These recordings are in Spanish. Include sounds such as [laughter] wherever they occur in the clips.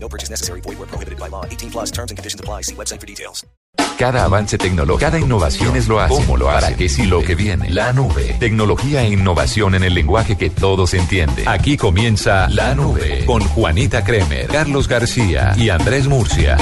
No purchase necessary. Void where prohibited by law. 18 plus terms and conditions apply. See website for details. Cada avance tecnológico, cada innovación es lo hace. ¿Cómo lo hace? ¿Para qué si lo que viene? La nube. Tecnología e innovación en el lenguaje que todos entienden. Aquí comienza La Nube con Juanita Kremer, Carlos García y Andrés Murcia.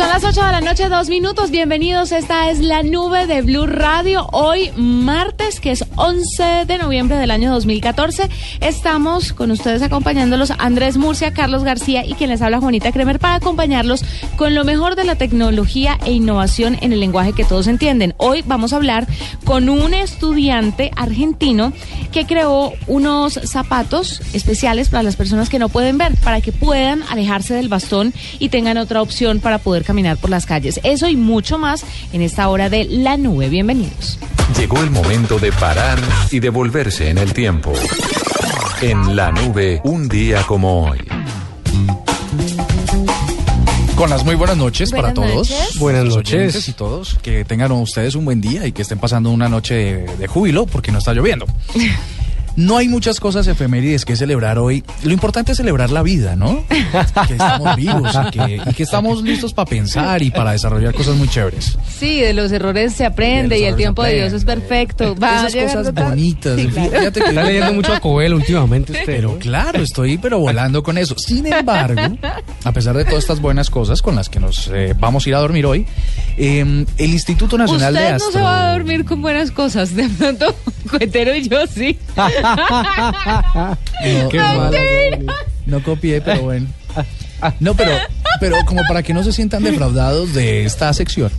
Son las 8 de la noche, dos minutos. Bienvenidos. Esta es la nube de Blue Radio. Hoy, martes, que es 11 de noviembre del año 2014. Estamos con ustedes acompañándolos Andrés Murcia, Carlos García y quien les habla Juanita Kremer para acompañarlos con lo mejor de la tecnología e innovación en el lenguaje que todos entienden. Hoy vamos a hablar con un estudiante argentino que creó unos zapatos especiales para las personas que no pueden ver, para que puedan alejarse del bastón y tengan otra opción para poder caminar por las calles. Eso y mucho más en esta hora de La Nube. Bienvenidos. Llegó el momento de parar y devolverse en el tiempo. En La Nube, un día como hoy. Con las muy buenas noches para Buenas todos. noches. Buenas noches y todos. Que tengan ustedes un buen día y que estén pasando una noche de, de júbilo porque no está lloviendo. [laughs] No hay muchas cosas efemérides que celebrar hoy. Lo importante es celebrar la vida, ¿no? Que estamos [laughs] vivos y que, y que estamos listos para pensar y para desarrollar cosas muy chéveres. Sí, de los errores se aprende De y el tiempo de Dios es perfecto. Va a Esas cosas bonitas. Sí, claro. Fíjate que Está leyendo mucho a Coelho últimamente usted, Pero ¿no? claro, estoy pero volando con eso. Sin embargo, a pesar de todas estas buenas cosas con las que nos eh, vamos a ir a dormir hoy, eh, el Instituto Nacional de Usted no Astro... se va a dormir con buenas cosas. De pronto, [laughs] Cuetero y yo sí. [laughs] No, Qué no, malo. no copié, pero bueno. No, pero, pero como para que no se sientan defraudados de esta sección,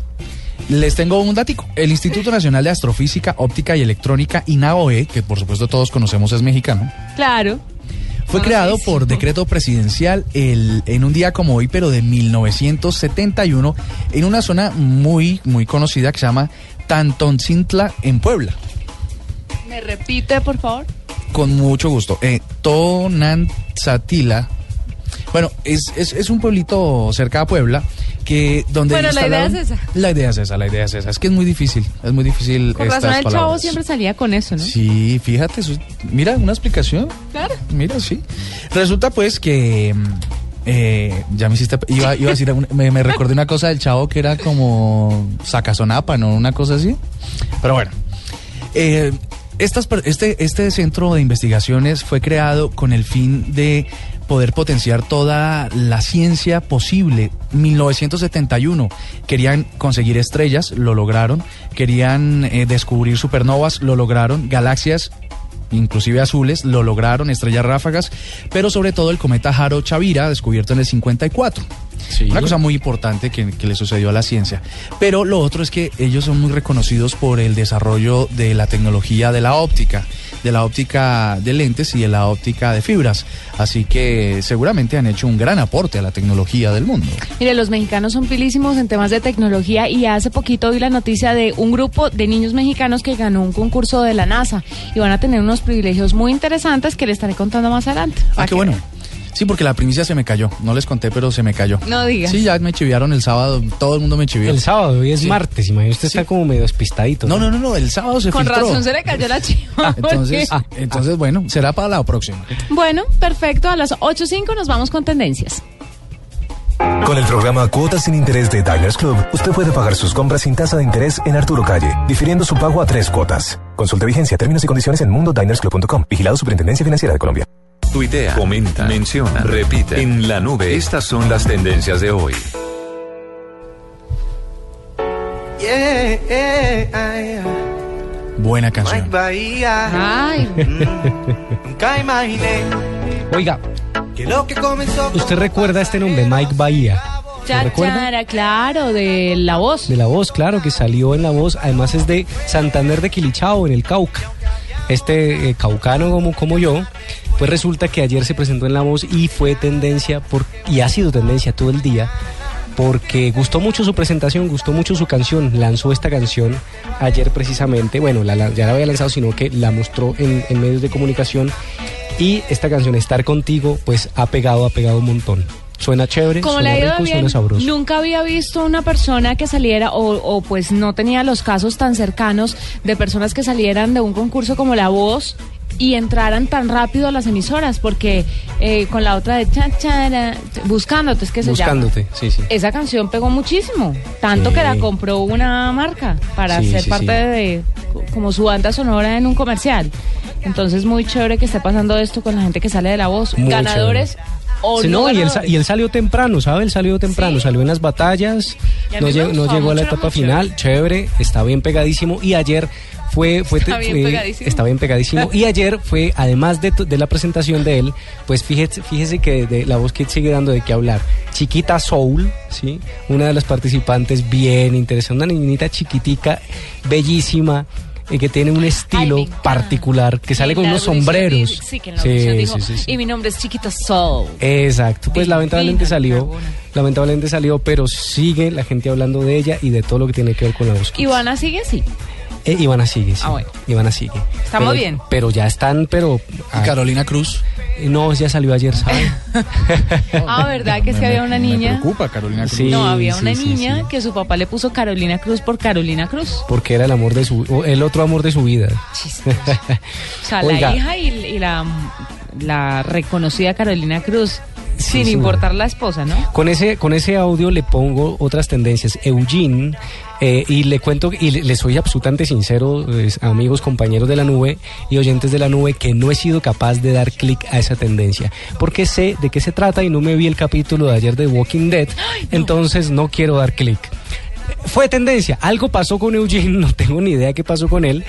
les tengo un datico. El Instituto Nacional de Astrofísica, Óptica y Electrónica, INAOE, que por supuesto todos conocemos es mexicano, Claro. fue creado por decreto presidencial el, en un día como hoy, pero de 1971, en una zona muy, muy conocida que se llama Tantoncintla, en Puebla. ¿Me repite, por favor? Con mucho gusto. Eh, Tonantzatila. Bueno, es, es, es un pueblito cerca de Puebla que donde Bueno, la idea es esa. La idea es esa, la idea es esa. Es que es muy difícil, es muy difícil Con estas razón el chavo palabras. siempre salía con eso, ¿no? Sí, fíjate, eso mira, una explicación. Claro. Mira, sí. Resulta pues que mm, eh, ya me hiciste, iba, iba a decir, me, me recordé una cosa del chavo que era como sacazonapa, ¿no? Una cosa así. Pero bueno, eh, estas, este, este centro de investigaciones fue creado con el fin de poder potenciar toda la ciencia posible. 1971 querían conseguir estrellas, lo lograron. Querían eh, descubrir supernovas, lo lograron. Galaxias inclusive azules, lo lograron, estrellas ráfagas, pero sobre todo el cometa Haro-Chavira, descubierto en el 54. Sí. Una cosa muy importante que, que le sucedió a la ciencia. Pero lo otro es que ellos son muy reconocidos por el desarrollo de la tecnología de la óptica, de la óptica de lentes y de la óptica de fibras. Así que seguramente han hecho un gran aporte a la tecnología del mundo. Mire, los mexicanos son pilísimos en temas de tecnología y hace poquito vi la noticia de un grupo de niños mexicanos que ganó un concurso de la NASA y van a tener unos privilegios muy interesantes que les estaré contando más adelante. Ah, qué bueno. Sí, porque la primicia se me cayó. No les conté, pero se me cayó. No digas. Sí, ya me chiviaron el sábado. Todo el mundo me chivió. El sábado, hoy es Sí. martes, imagínate, usted está como medio despistadito. No, no, no, no. El sábado se Con filtró. razón se le cayó la chiva. [laughs] Entonces, porque- entonces, bueno, será para la próxima. Bueno, perfecto. A las 8.05 nos vamos con tendencias. Con el programa Cuotas sin Interés de Diners Club, usted puede pagar sus compras sin tasa de interés en Arturo Calle, difiriendo su pago a tres cuotas. Consulte vigencia, términos y condiciones en mundodinersclub.com. Vigilado Superintendencia Financiera de Colombia. Tuitea, comenta, menciona, repite. En la nube, estas son las tendencias de hoy. Yeah, yeah, yeah. Buena Mike canción. Bahía. Ay, [laughs] Nunca imaginé Oiga. ¿usted recuerda este nombre, Mike Bahía? ya, claro, de la voz. De la voz, claro, que salió en la voz. Además es de Santander de Quilichao, en el Cauca. Este eh, caucano como, como yo, pues resulta que ayer se presentó en la voz y fue tendencia, por, y ha sido tendencia todo el día, porque gustó mucho su presentación, gustó mucho su canción. Lanzó esta canción ayer precisamente, bueno, la- ya la había lanzado, sino que la mostró en, en medios de comunicación. Y esta canción, Estar Contigo, pues ha pegado, ha pegado un montón. Suena chévere, Como suena rico, bien, suena sabroso. nunca había visto una persona que saliera o, o pues no tenía los casos tan cercanos de personas que salieran de un concurso como La Voz y entraran tan rápido a las emisoras porque eh, con la otra de chachara, buscándote es que se Buscándote, llama. sí, sí. Esa canción pegó muchísimo, tanto Sí. que la compró una marca para Sí, ser sí, parte de como su banda sonora en un comercial. Entonces muy chévere que esté pasando esto con la gente que sale de La Voz. Muy Ganadores o Sí, no, y él, y salió temprano, ¿sabe? Él salió temprano, Sí. salió en las batallas, no, llegó, no llegó a la etapa final, chévere, está bien pegadísimo. Y ayer fue... fue Está bien fue- pegadísimo. está bien pegadísimo. Y ayer fue, además de, de la presentación de él, pues fíjese, fíjese que de la voz que sigue dando de qué hablar. Chiquita Soul, ¿sí? Una de las participantes bien interesante, una niñita chiquitica, bellísima. eh, que tiene un estilo particular, que sale con unos sombreros. Sí, que en la audición dijo, sí, sí, y mi nombre es Chiquita Soul. Exacto, pues Divina, lamentablemente salió, lamentablemente salió, pero sigue la gente hablando de ella y de todo lo que tiene que ver con la voz. Ivana sigue así. Eh, Ivana sigue, sí. Ah, bueno. Ivana sigue. Estamos Pero- bien. Pero ya están, pero... Y ah, Carolina Cruz. no, ya salió ayer, ¿sabe? [laughs] Ah, ¿verdad? Que es que Me- había una me niña. preocupa Carolina Cruz. Sí. No, había una sí, niña sí. que su papá le puso Carolina Cruz por Carolina Cruz. Porque era el amor de su... el otro amor de su vida. [laughs] O sea, Oiga. la hija y, y la, la reconocida Carolina Cruz, sin importar la esposa, ¿no? Con ese, con ese audio le pongo otras tendencias. Eugene, eh, y le cuento, y le, le soy absolutamente sincero, eh, amigos, compañeros de la nube y oyentes de la nube, que no he sido capaz de dar clic a esa tendencia. Porque sé de qué se trata y no me vi el capítulo de ayer de Walking Dead, entonces no quiero dar clic. Fue tendencia, algo pasó con Eugene, [laughs] no tengo ni idea qué pasó con él,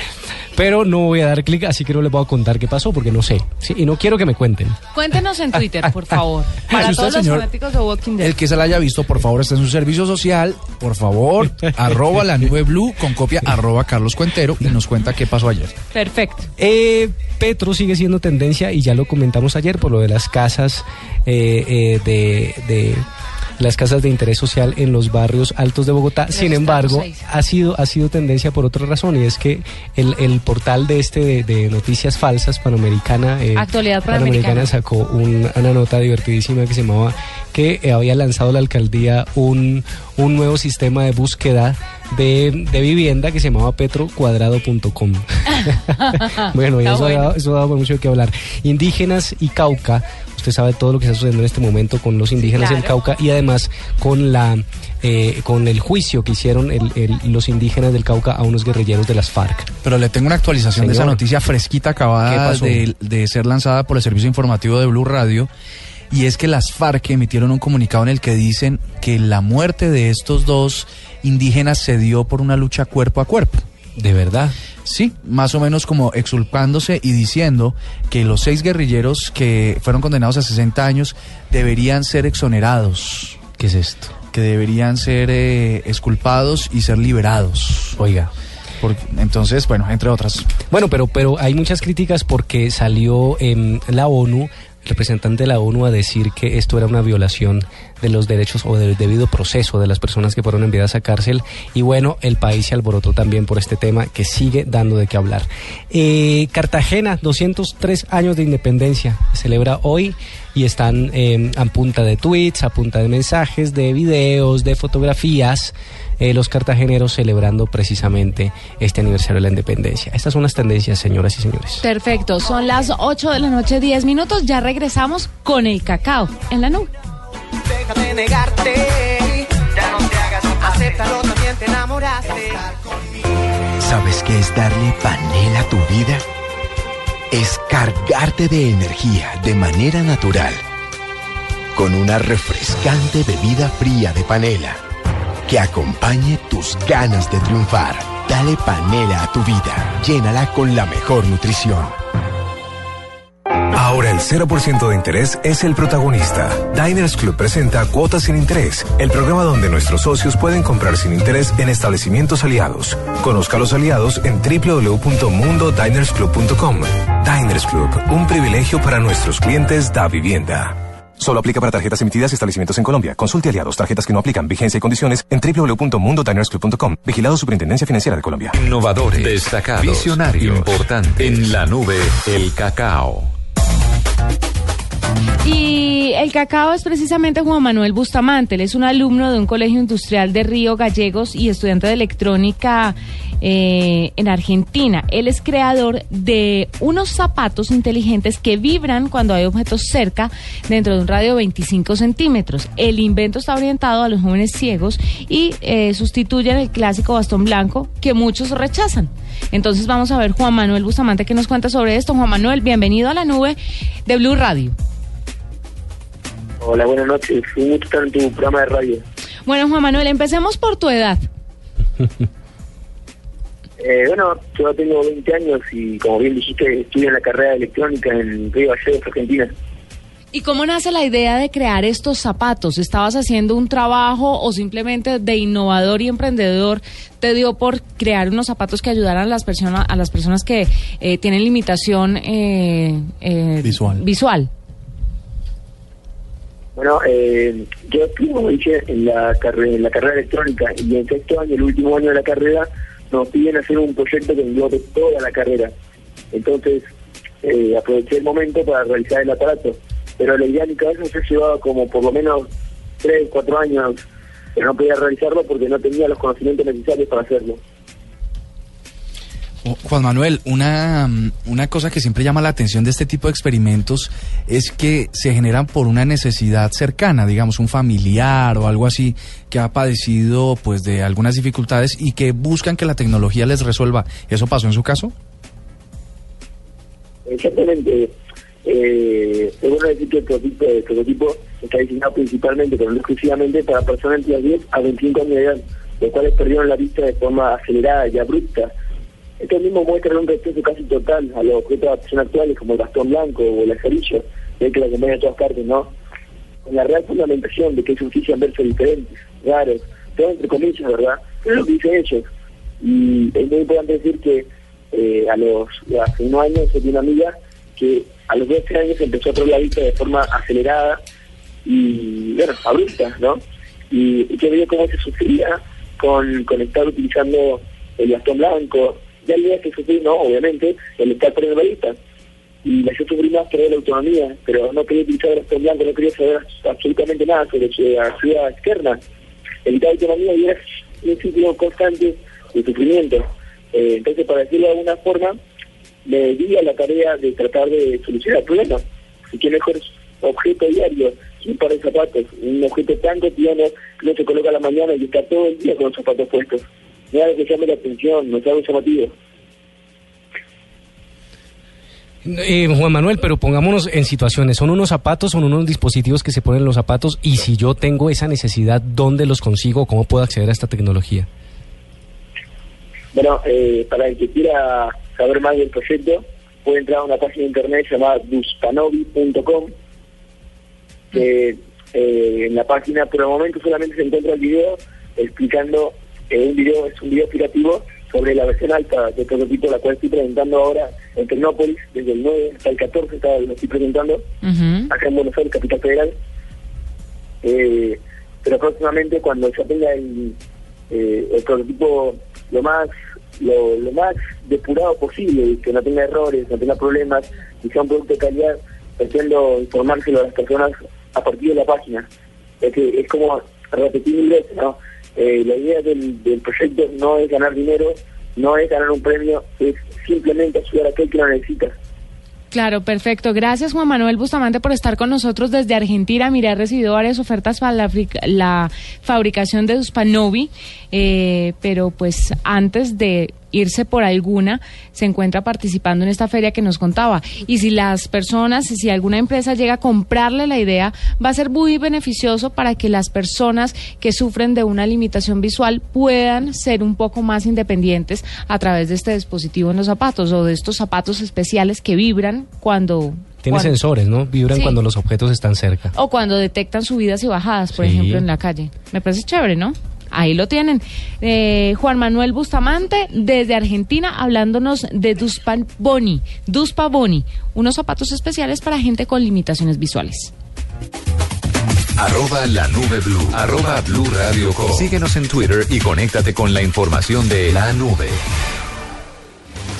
pero no voy a dar clic, así que no les voy a contar qué pasó porque no sé. Sí, y no quiero que me cuenten. Cuéntenos en Twitter, por favor. [laughs] Si Para usted, todos los señor, fanáticos de Walking Dead. El que se la haya visto, por favor, está en su servicio social. Por favor, [laughs] arroba la nube blue con copia arroba Carlos Cuentero y nos cuenta qué pasó ayer. Perfecto. Eh, Petro sigue siendo tendencia y ya lo comentamos ayer por lo de las casas eh, eh, de, de las casas de interés social en los barrios altos de Bogotá. Sin embargo, ha sido ha sido tendencia por otra razón y es que el, el portal de este de, de noticias falsas Panamericana eh, Actualidad Panamericana. sacó un- una nota divertidísima que se llamaba que había lanzado la alcaldía un, un nuevo sistema de búsqueda de, de vivienda que se llamaba petrocuadrado.com. [laughs] [laughs] bueno, y eso, ha bueno. dado- eso ha dado mucho que hablar. Indígenas y Cauca, usted sabe todo lo que está sucediendo en este momento con los indígenas del claro. Cauca y además con la eh, con el juicio que hicieron el- el- los indígenas del Cauca a unos guerrilleros de las FARC. Pero le tengo una actualización de esa noticia fresquita ¿Qué acabada de, de ser lanzada por el servicio informativo de Blue Radio. Y es que las FARC emitieron un comunicado en el que dicen que la muerte de estos dos indígenas se dio por una lucha cuerpo a cuerpo. De verdad. Sí, más o menos como exculpándose y diciendo que los seis guerrilleros que fueron condenados a 60 años deberían ser exonerados, ¿Qué es esto? que deberían ser eh, exculpados y ser liberados. Oiga. Por- entonces, bueno, entre otras. Bueno, pero, pero hay muchas críticas porque salió em, la ONU, representante de la ONU, a decir que esto era una violación de los derechos o del debido proceso de las personas que fueron enviadas a cárcel. Y bueno, el país se alborotó también por este tema que sigue dando de qué hablar. Eh, Cartagena, 203 años de independencia, celebra hoy y están em, a punta de tweets, a punta de mensajes, de videos, de fotografías eh, los cartageneros celebrando precisamente este aniversario de la independencia. Estas son las tendencias, señoras y señores. Perfecto. Son las 8 de la noche, 10 minutos. Ya regresamos con el cacao en la nube. Deja de negarte. Ya no te hagas. Acéptalo, también te enamoraste. ¿Sabes qué es darle panela a tu vida? Es cargarte de energía de manera natural. Con una refrescante bebida fría de panela que acompañe tus ganas de triunfar. Dale panela a tu vida. Llénala con la mejor nutrición. Ahora el 0% de interés es el protagonista. Diners Club presenta Cuotas sin Interés, el programa donde nuestros socios pueden comprar sin interés en establecimientos aliados. Conozca a los aliados en www.mundodinersclub.com. Diners Club, un privilegio para nuestros clientes da vivienda. Solo aplica para tarjetas emitidas y establecimientos en Colombia. Consulte aliados, tarjetas que no aplican, vigencia y condiciones en www.mundodinersclub.com. Vigilado Superintendencia Financiera de Colombia. Innovadores, destacados, visionarios, importante. En la nube, el cacao. Y el cacao es precisamente Juan Manuel Bustamante. Él es un alumno de un colegio industrial de Río Gallegos y estudiante de electrónica eh, en Argentina. Él es creador de unos zapatos inteligentes que vibran cuando hay objetos cerca dentro de un radio de 25 centímetros. El invento está orientado a los jóvenes ciegos y eh, sustituyen el clásico bastón blanco que muchos rechazan. Entonces vamos a ver Juan Manuel Bustamante que nos cuenta sobre esto. Juan Manuel, bienvenido a la nube de Blue Radio. Hola, buenas noches. Un gusto estar en tu programa de radio. Bueno, Juan Manuel, empecemos por tu edad. Eh, bueno, yo tengo 20 años y como bien dijiste, estudio en la carrera de electrónica en Río Gallegos, Argentina. ¿Y cómo nace la idea de crear estos zapatos? ¿Estabas haciendo un trabajo o simplemente de innovador y emprendedor te dio por crear unos zapatos que ayudaran a las personas a las personas que eh, tienen limitación eh, eh, Visual. visual? Bueno, eh, yo como dije, en la, carrera, en la carrera electrónica y en sexto año, el último año de la carrera, nos piden hacer un proyecto que englobe toda la carrera. Entonces, eh, aproveché el momento para realizar el aparato. Pero la idea en mi cabeza ya llevaba como por lo menos 3, 4 años, pero no podía realizarlo porque no tenía los conocimientos necesarios para hacerlo. Juan Manuel, una, mm, una cosa que siempre llama la atención de este tipo de experimentos es que se generan por una necesidad cercana, digamos, un familiar o algo así que ha padecido pues de algunas dificultades y que buscan que la tecnología les resuelva. ¿Eso pasó en su caso? Exactamente. Eh, es bueno decir que el prototipo está diseñado principalmente, pero no exclusivamente, para personas entre 10 a 25 años de edad, los cuales perdieron la vista de forma acelerada y abrupta. Esto mismo muestra un rechazo casi total a los objetos de adaptación actuales, como el bastón blanco o el acerillo, que que lo acompaña a todas partes, ¿no? Con la real fundamentación de que es ofician verse diferentes, raros, todo entre comillas, ¿verdad? Lo que dicen ellos. Y es muy importante decir que eh, a los hace unos años yo una amiga que a los 12 años empezó a perder la vista de forma acelerada y, bueno, abrupta, ¿no? Y, y que veía cómo se sufría con, con estar utilizando el bastón blanco, ya el día que sufrí, no, obviamente, el estar perdiendo la. Y la yo sufrí más perder la autonomía, pero no quería utilizar el blanco, no quería saber absolutamente nada sobre su actividad externa. Evitar autonomía y era un ciclo constante de sufrimiento. Eh, entonces, para decirlo de alguna forma, me di la tarea de tratar de solucionar el problema. Y qué mejor objeto diario, un par de zapatos, un objeto tan cotidiano que uno se coloca a la mañana y está todo el día con los zapatos puestos. Algo que llame la atención, no es algo llamativo. Eh, Juan Manuel, pero pongámonos en situaciones. Son unos zapatos, son unos dispositivos que se ponen en los zapatos y si yo tengo esa necesidad, ¿dónde los consigo? ¿Cómo puedo acceder a esta tecnología? Bueno, eh, para el que quiera saber más del proyecto, puede entrar a una página de internet llamada duspanovi.com. Que eh, en la página por el momento solamente se encuentra el video explicando, eh, un video es un video explicativo sobre la versión alta de prototipo, la cual estoy presentando ahora en Tecnópolis, desde el 9 hasta el 14 está, lo estoy presentando, acá en Buenos Aires, Capital Federal. Eh, pero próximamente cuando ya tenga el, eh, el prototipo lo más lo, lo más depurado posible que no tenga errores, no tenga problemas y sea un producto de calidad, pretendo informárselo a las personas a partir de la página. Es que es como repetir mil veces, ¿no? Eh, la idea del, del proyecto no es ganar dinero, no es ganar un premio, es simplemente ayudar a aquel que lo necesita. Claro, perfecto. Gracias Juan Manuel Bustamante por estar con nosotros desde Argentina. Mire, ha recibido varias ofertas para la, fabricación de Duspanovi, eh, pero pues antes de irse por alguna, se encuentra participando en esta feria que nos contaba. Y si las personas, si alguna empresa llega a comprarle la idea, va a ser muy beneficioso para que las personas que sufren de una limitación visual puedan ser un poco más independientes a través de este dispositivo en los zapatos o de estos zapatos especiales que vibran cuando... Tiene cuando- sensores, ¿no? Vibran Sí. cuando los objetos están cerca. o cuando detectan subidas y bajadas, por Sí. ejemplo, en la calle. Me parece chévere, ¿no? Ahí lo tienen. Eh, Juan Manuel Bustamante, desde Argentina, hablándonos de Duspan Boni. Duspa Boni, unos zapatos especiales para gente con limitaciones visuales. Arroba la nube blue. Arroba blue radio com. Síguenos en Twitter y conéctate con la información de la nube.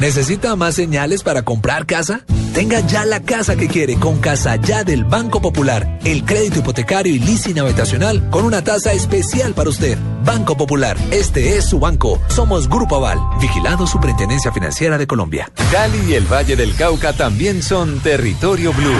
¿Necesita más señales para comprar casa? Tenga ya la casa que quiere con Casa Ya del Banco Popular. El crédito hipotecario y leasing habitacional con una tasa especial para usted. Banco Popular, este es su banco. Somos Grupo Aval, vigilado Superintendencia Financiera de Colombia. Cali y el Valle del Cauca también son Territorio Blue.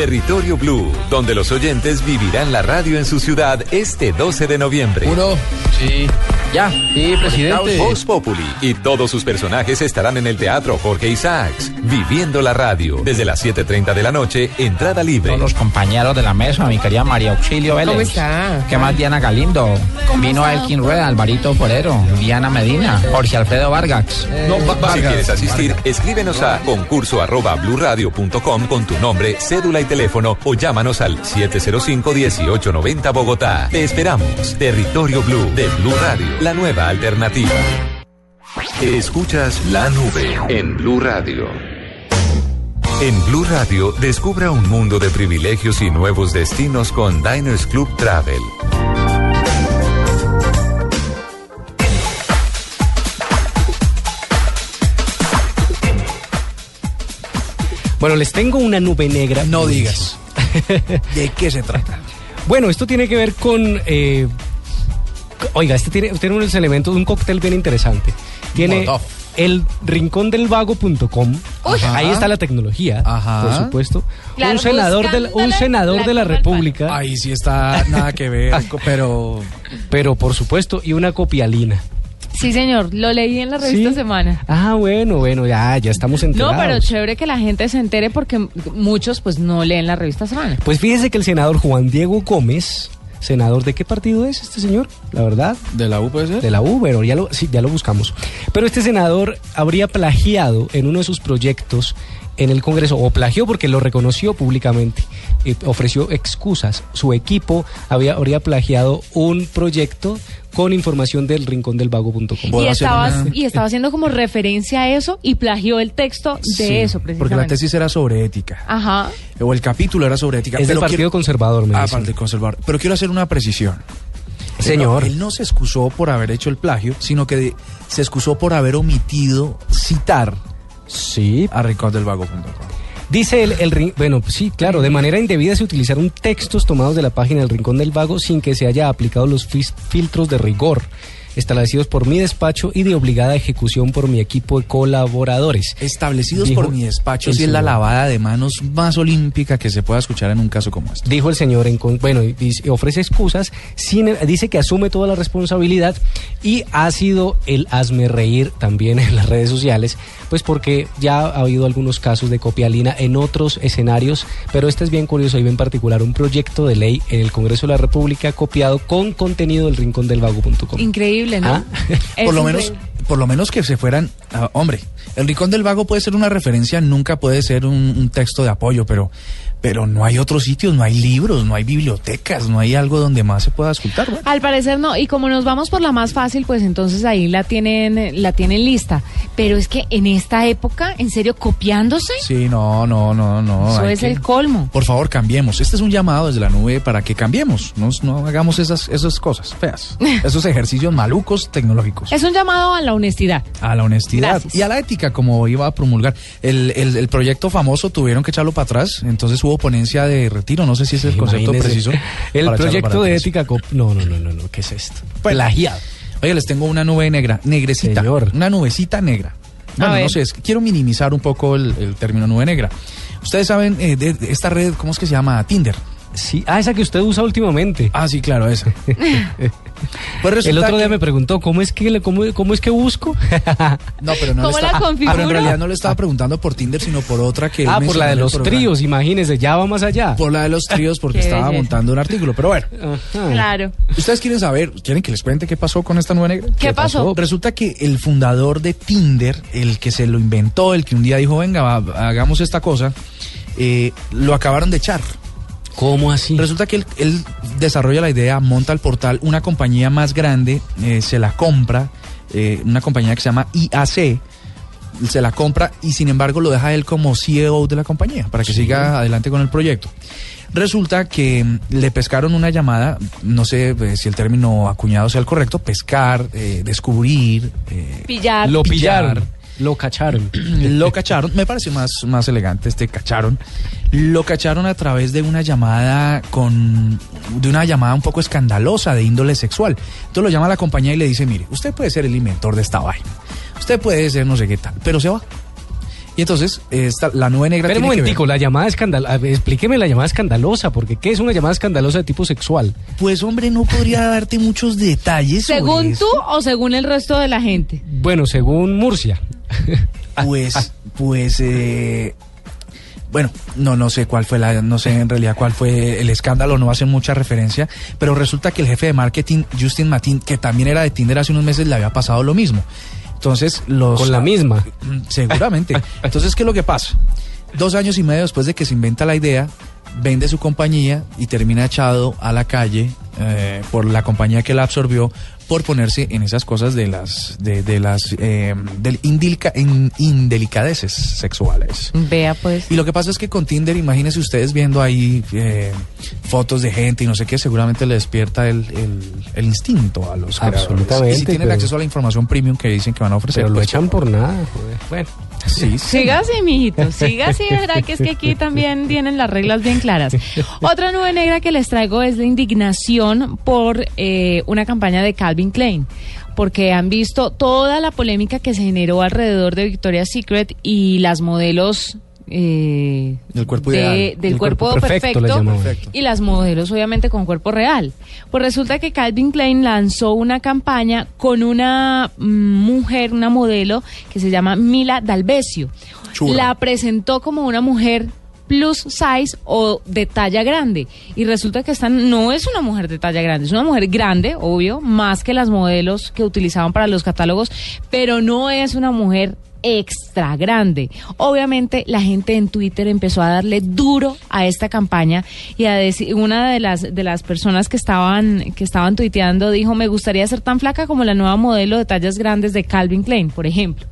Territorio Blue, donde los oyentes vivirán la radio en su ciudad este 12 de noviembre. Uno, sí. Ya, sí, presidente. Voz Populi y todos sus personajes estarán en el Teatro Jorge Isaacs, viviendo la radio. Desde las 7.30 de la noche, entrada libre. Todos los compañeros de la mesa, mi querida María Auxilio Vélez. ¿Cómo está? ¿Qué más Diana Galindo? Vino Elkin Rueda, Alvarito Forero, Diana Medina, Jorge Alfredo Vargas. No, si quieres asistir, escríbenos a concurso arroba bluradio.com con tu nombre, cédula y teléfono o llámanos al 705-1890 Bogotá. Te esperamos. Territorio Blue de Blue Radio, la nueva alternativa. Escuchas la nube en Blue Radio. En Blue Radio, descubra un mundo de privilegios y nuevos destinos con Diners Club Travel. Bueno, les tengo una nube negra. No digas. [laughs] ¿De qué se trata? Bueno, esto tiene que ver con... eh, oiga, este tiene, tiene unos elementos, un cóctel bien interesante. Tiene Molotov. el rincondelvago.com. Ahí está la tecnología, Ajá. por supuesto. Claro, un senador, del, un senador la de la República. Ahí sí está nada que ver, [laughs] pero... Pero por supuesto, y una copialina. Sí, señor, lo leí en la revista ¿Sí? Semana. Ah, bueno, bueno, ya, ya estamos enterados. No, pero chévere que la gente se entere porque muchos pues no leen la revista Semana. Pues fíjese que el senador Juan Diego Gómez, senador de qué partido es este señor, la verdad. ¿De la U puede ser? De la U, pero ya lo, sí, ya lo buscamos. Pero este senador habría plagiado en uno de sus proyectos en el Congreso, o plagió porque lo reconoció públicamente, y ofreció excusas. Su equipo había, habría plagiado un proyecto con información del rincondelvago.com. Y estaba, y estaba haciendo como referencia a eso y plagió el texto de Sí, eso Porque la precisamente. tesis era sobre ética. Ajá. O el capítulo era sobre ética. Es del Partido quiero- Conservador, me Ah. Partido Conservador. Pero quiero hacer una precisión. Señor. Él no se excusó por haber hecho el plagio, sino que de- se excusó por haber omitido citar sí. a rincondelvago.com. Dice el, el bueno, pues sí, claro, de manera indebida se utilizaron textos tomados de la página del Rincón del Vago sin que se haya aplicado los filtros de rigor establecidos por mi despacho y de obligada ejecución por mi equipo de colaboradores. Establecidos Dijo por mi despacho, si es la lavada de manos más olímpica que se pueda escuchar en un caso como este. Dijo el señor, en con- bueno, y ofrece excusas, sin- dice que asume toda la responsabilidad y ha sido el hazme reír también en las redes sociales, pues porque ya ha habido algunos casos de copialina en otros escenarios, pero este es bien curioso y bien particular, un proyecto de ley en el Congreso de la República copiado con contenido del rincondelvago.com. Increíble, ¿no? Ah. Es por lo menos por lo menos que se fueran ah, hombre el rincón del vago puede ser una referencia nunca puede ser un, un texto de apoyo pero pero no hay otros sitios no hay libros no hay bibliotecas no hay algo donde más se pueda bueno. Al parecer no, y como nos vamos por la más fácil, pues entonces ahí la tienen, la tienen lista. Pero es que en esta época, ¿en serio copiándose? sí no no no no Eso es que- el colmo. por favor cambiemos este es un llamado desde la nube para que cambiemos no, no hagamos esas esas cosas feas [laughs] esos ejercicios malucos tecnológicos Es un llamado a la honestidad. A la honestidad Gracias. y a la ética, como iba a promulgar. El, el- el proyecto famoso tuvieron que echarlo para atrás, entonces hubo ponencia de retiro, no sé si es el concepto preciso. [laughs] El proyecto de ética... No, no, no, no, no, ¿qué es esto? Pues, Plagiado. Oye, les tengo una nube negra, negrecita. Una nubecita negra. Bueno, no sé, es que quiero minimizar un poco el, el término nube negra. Ustedes saben eh, de, de esta red, ¿cómo es que se llama? Tinder. Sí, ah, esa que usted usa últimamente. Ah, sí, claro, esa. [laughs] Pues El otro día que- me preguntó, ¿cómo es que, le- cómo, cómo es que busco? [laughs] No, pero no ¿Cómo le la estaba, configuro? pero en realidad no le estaba preguntando por Tinder, sino por otra que ah, por la de los tríos, imagínese, ya va más allá. Por la de los tríos, porque estaba belleza. montando un artículo. Pero bueno, Claro. ¿ustedes quieren saber, quieren que les cuente qué pasó con esta nueva negra? ¿Qué pasó? Resulta que el fundador de Tinder, el que se lo inventó, el que un día dijo, venga, va, hagamos esta cosa, eh, lo acabaron de echar. ¿Cómo así? Resulta que él, él desarrolla la idea, monta el portal, una compañía más grande eh, se la compra, eh, una compañía que se llama IAC, se la compra y sin embargo lo deja él como CEO de la compañía para que siga adelante con el proyecto. Resulta que mm, le pescaron una llamada, no sé eh, si el término acuñado sea el correcto, pescar, eh, descubrir, eh, Pillar. Lo pillar. pillaron, lo cacharon. [clears throat] lo cacharon, me parece más, más elegante este cacharon. Lo cacharon a través de una llamada con de una llamada un poco escandalosa de índole sexual. Entonces lo llama a la compañía y le dice, mire, usted puede ser el inventor de esta vaina. Usted puede ser no sé qué tal, pero se va. Y entonces esta, la nube negra Pero un tiene que ver- momentico, la llamada escandalosa, explíqueme la llamada escandalosa, porque ¿qué es una llamada escandalosa de tipo sexual? Pues hombre, no podría darte muchos detalles. sobre ¿Según eso. tú o según el resto de la gente? Bueno, según Murcia. [laughs] Pues, pues, eh, bueno, no, no sé cuál fue la, no sé en realidad cuál fue el escándalo, no hacen mucha referencia, pero resulta que el jefe de marketing, Justin Matin, que también era de Tinder hace unos meses, le había pasado lo mismo. Entonces, los... Con la misma. Mm, Seguramente. Entonces, ¿qué es lo que pasa? Dos años y medio después de que se inventa la idea, vende su compañía y termina echado a la calle eh, por la compañía que la absorbió por ponerse en esas cosas de las de, de las eh, del indilca- in- indelicadeces sexuales. Vea pues. Y lo que pasa es que con Tinder, imagínense ustedes viendo ahí eh, fotos de gente y no sé qué, seguramente le despierta el, el- el instinto a los creadores. Absolutamente, Y si tienen pero- acceso a la información premium que dicen que van a ofrecer. Pero lo pues, echan por nada. joder. Bueno. Sí, sí. Siga así, mijito, [laughs] siga así, verá que es que aquí también tienen las reglas bien claras. [laughs] Otra nube negra que les traigo es la indignación por eh, una campaña de Calvin Klein, porque han visto toda la polémica que se generó alrededor de Victoria's Secret y las modelos... eh, Del cuerpo de- ideal. del El cuerpo, cuerpo perfecto, perfecto, y las modelos obviamente con cuerpo real. Pues resulta que Calvin Klein lanzó una campaña con una mm, mujer, una modelo que se llama Mila Dalbesio. Churra. La presentó como una mujer plus size o de talla grande y resulta que esta no es una mujer de talla grande, es una mujer grande, obvio, más que las modelos que utilizaban para los catálogos, pero no es una mujer extra grande. Obviamente la gente en Twitter empezó a darle duro a esta campaña y a decir una de las de las personas que estaban que estaban tuiteando dijo, "Me gustaría ser tan flaca como la nueva modelo de tallas grandes de Calvin Klein, por ejemplo."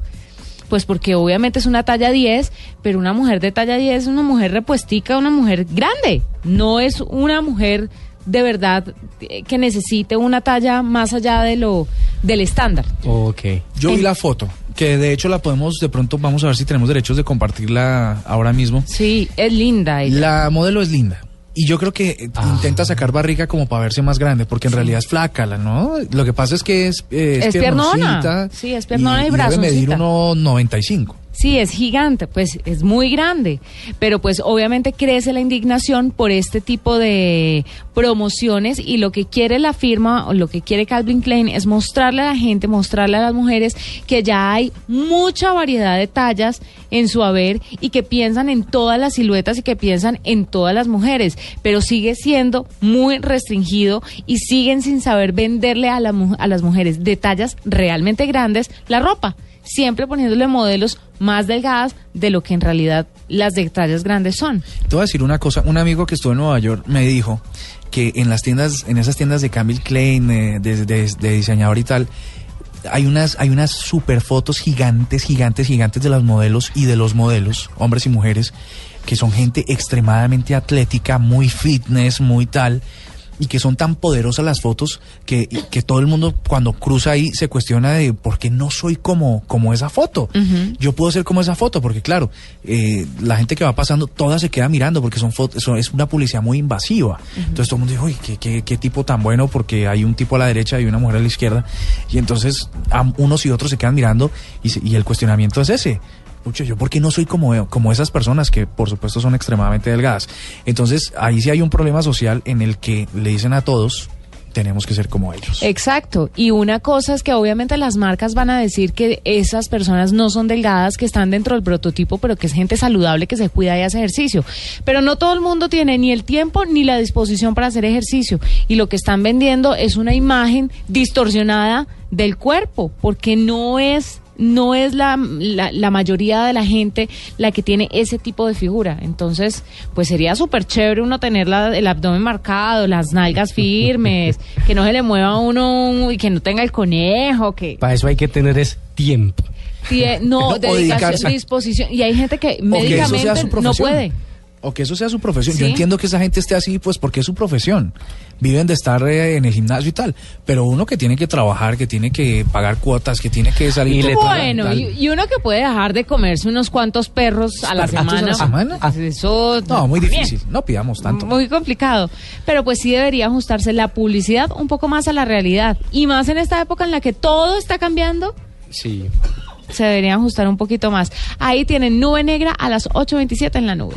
Pues porque obviamente es una talla 10, pero una mujer de talla 10 es una mujer repuestica, una mujer grande. No es una mujer de verdad eh, que necesite una talla más allá de lo del estándar. Ok. Yo vi la foto, que de hecho la podemos, de pronto vamos a ver si tenemos derechos de compartirla ahora mismo. Sí, es linda ella. La modelo es linda. Y yo creo que eh, intenta sacar barriga como para verse más grande, porque en realidad es flaca, la, ¿no? Lo que pasa es que es, eh, Es piernona. piernosita Sí, es piernona y Debe medir brazoncita. 1,95. Sí, es gigante, pues es muy grande, pero pues obviamente crece la indignación por este tipo de promociones y lo que quiere la firma o lo que quiere Calvin Klein es mostrarle a la gente, mostrarle a las mujeres que ya hay mucha variedad de tallas en su haber y que piensan en todas las siluetas y que piensan en todas las mujeres, pero sigue siendo muy restringido y siguen sin saber venderle a, la a las mujeres de tallas realmente grandes la ropa siempre poniéndole modelos más delgadas de lo que en realidad las de tallas grandes son. Te voy a decir una cosa, un amigo que estuvo en Nueva York me dijo que en las tiendas, en esas tiendas de Calvin Klein, eh, de, de- de diseñador y tal, hay unas, hay unas super fotos gigantes, gigantes, gigantes de las modelos y de los modelos, hombres y mujeres, que son gente extremadamente atlética, muy fitness, muy tal, y que son tan poderosas las fotos que, que todo el mundo cuando cruza ahí se cuestiona de por qué no soy como, como esa foto. Yo puedo ser como esa foto, porque claro, eh, la gente que va pasando, toda se queda mirando, porque son fotos, son- es una publicidad muy invasiva. Entonces todo el mundo dice, uy, ¿qué, qué, qué tipo tan bueno, porque hay un tipo a la derecha y una mujer a la izquierda. Y entonces am- unos y otros se quedan mirando y, se- y el cuestionamiento es ese. Pucha, yo por qué no soy como, como esas personas que por supuesto son extremadamente delgadas. Entonces ahí sí hay un problema social en el que le dicen a todos tenemos que ser como ellos. Exacto. Y una cosa es que obviamente las marcas van a decir que esas personas no son delgadas, que están dentro del prototipo, pero que es gente saludable que se cuida y hace ejercicio. Pero no todo el mundo tiene ni el tiempo ni la disposición para hacer ejercicio. Y lo que están vendiendo es una imagen distorsionada del cuerpo, porque no es no es la, la, la, mayoría de la gente la que tiene ese tipo de figura. Entonces, pues sería súper chévere uno tener la, el abdomen marcado, las nalgas firmes, [laughs] que no se le mueva a uno y que no tenga el conejo. que Para eso hay que tener es tiempo. Tie, no, [laughs] dedicación, dedicarse- disposición. Y hay gente que médicamente no puede. O que eso sea su profesión. Yo entiendo que esa gente esté así, pues porque es su profesión. Viven de estar eh, en el gimnasio y tal. Pero uno que tiene que trabajar, que tiene que pagar cuotas, que tiene que salir. todo Bueno, tal. y, y uno que puede dejar de comerse unos cuantos perros a la ¿Perros a la semana. semana? Eso No, muy también. difícil. No pidamos tanto. Muy complicado. Pero pues sí debería ajustarse la publicidad un poco más a la realidad. Y más en esta época en la que todo está cambiando, Sí. se debería ajustar un poquito más. Ahí tienen Nube Negra a las 8.27 en la nube.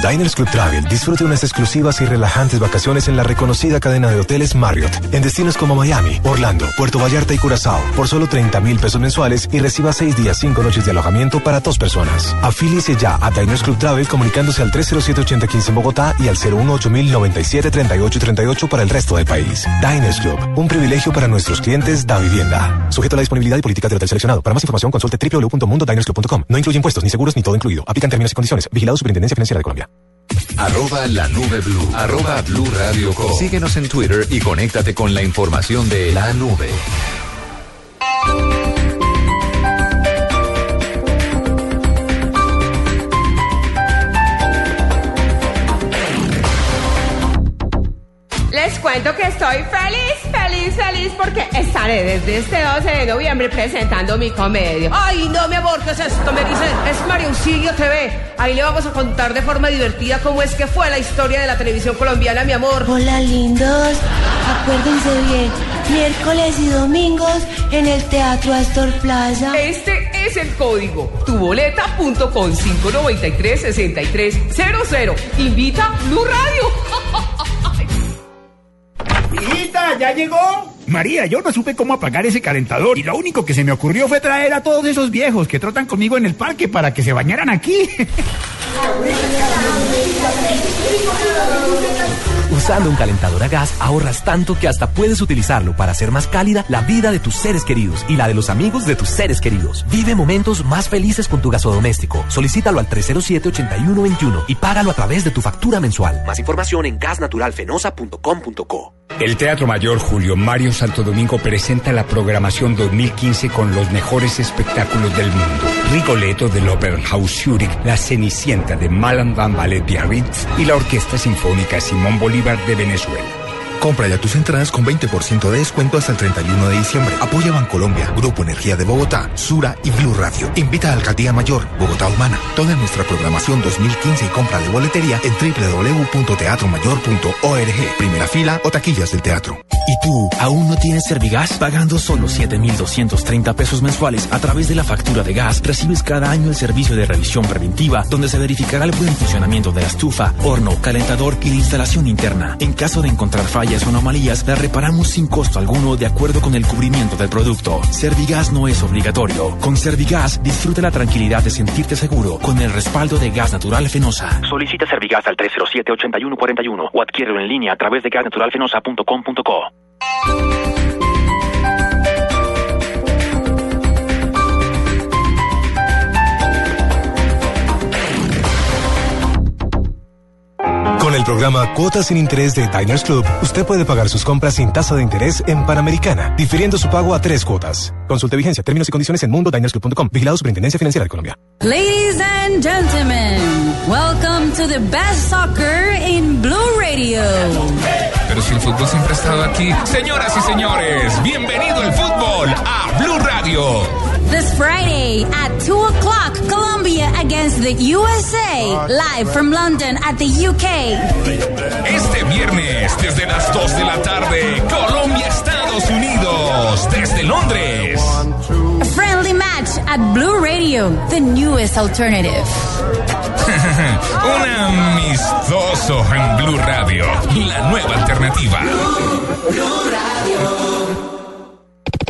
Diners Club Travel disfrute unas exclusivas y relajantes vacaciones en la reconocida cadena de hoteles Marriott en destinos como Miami, Orlando, Puerto Vallarta y Curazao por solo 30 mil pesos mensuales y reciba 6 días 5 noches de alojamiento para dos personas. Afíliese ya a Diners Club Travel comunicándose al 307-8015 en Bogotá y al 018-097-3838 para el resto del país. Diners Club, un privilegio para nuestros clientes da vivienda. Sujeto a la disponibilidad y políticas del hotel seleccionado. Para más información consulte www.mundodinersclub.com. No incluye impuestos ni seguros ni todo incluido. Aplican términos y condiciones. Vigilado Superintendencia Financiera de Colombia. Arroba la nube blue. Arroba blue radio com. Síguenos en Twitter y conéctate con la información de la nube. Les cuento que estoy feliz, feliz, feliz porque estaré desde este 12 de noviembre presentando mi comedia. Ay, no, mi amor, ¿qué es esto? Me dicen, es Mario Auxilio TV. Ahí le vamos a contar de forma divertida cómo es que fue la historia de la televisión colombiana, mi amor. Hola lindos, acuérdense bien, miércoles y domingos en el Teatro Astor Plaza. Este es el código. Tuboleta.com 593 6300. Invita Blue Radio. [laughs] Hijita, ¿ya llegó? María, yo no supe cómo apagar ese calentador y lo único que se me ocurrió fue traer a todos esos viejos que trotan conmigo en el parque para que se bañaran aquí. [laughs] Usando un calentador a gas ahorras tanto que hasta puedes utilizarlo para hacer más cálida la vida de tus seres queridos y la de los amigos de tus seres queridos. Vive momentos más felices con tu gasodoméstico. Solicítalo al 307-8121 y págalo a través de tu factura mensual. Más información en gasnaturalfenosa.com.co. El Teatro Mayor Julio Mario Santo Domingo presenta la programación 2015 con los mejores espectáculos del mundo. Rigoletto del Opernhaus Zurich, La Cenicienta de Malan Van Ballet Biarritz y la Orquesta Sinfónica Simón Bolívar de Venezuela. Compra ya tus entradas con 20% de descuento hasta el 31 de diciembre. Apoya Bancolombia, Grupo Energía de Bogotá, Sura y Blue Radio. Invita a Alcaldía Mayor, Bogotá Humana. Toda nuestra programación 2015 y compra de boletería en www.teatromayor.org. Primera fila o taquillas del teatro. ¿Y tú aún no tienes Servigas? Pagando solo 7,230 pesos mensuales a través de la factura de gas, recibes cada año el servicio de revisión preventiva, donde se verificará el buen funcionamiento de la estufa, horno, calentador y la instalación interna. En caso de encontrar fallas o anomalías, la reparamos sin costo alguno de acuerdo con el cubrimiento del producto. Servigas no es obligatorio. Con Servigas, disfruta la tranquilidad de sentirte seguro con el respaldo de Gas Natural Fenosa. Solicita Servigas al 307-8141 o adquiérelo en línea a través de gasnaturalfenosa.com.co. programa Cuotas sin Interés de Diners Club, usted puede pagar sus compras sin tasa de interés en Panamericana, difiriendo su pago a tres cuotas. Consulte vigencia, términos y condiciones en mundodinersclub.com. Vigilado Superintendencia Financiera de Colombia. Ladies and gentlemen, welcome to the best soccer in Blue Radio. Pero si el fútbol siempre ha estado aquí. Señoras y señores, bienvenido el fútbol a Blue Radio. This Friday at 2 o'clock, Colombia against the USA. Live from London at the UK. Este viernes, desde las 2 de la tarde, Colombia, Estados Unidos, desde Londres. A friendly match at Blue Radio, the newest alternative. [laughs] Un amistoso en Blue Radio, la nueva alternativa.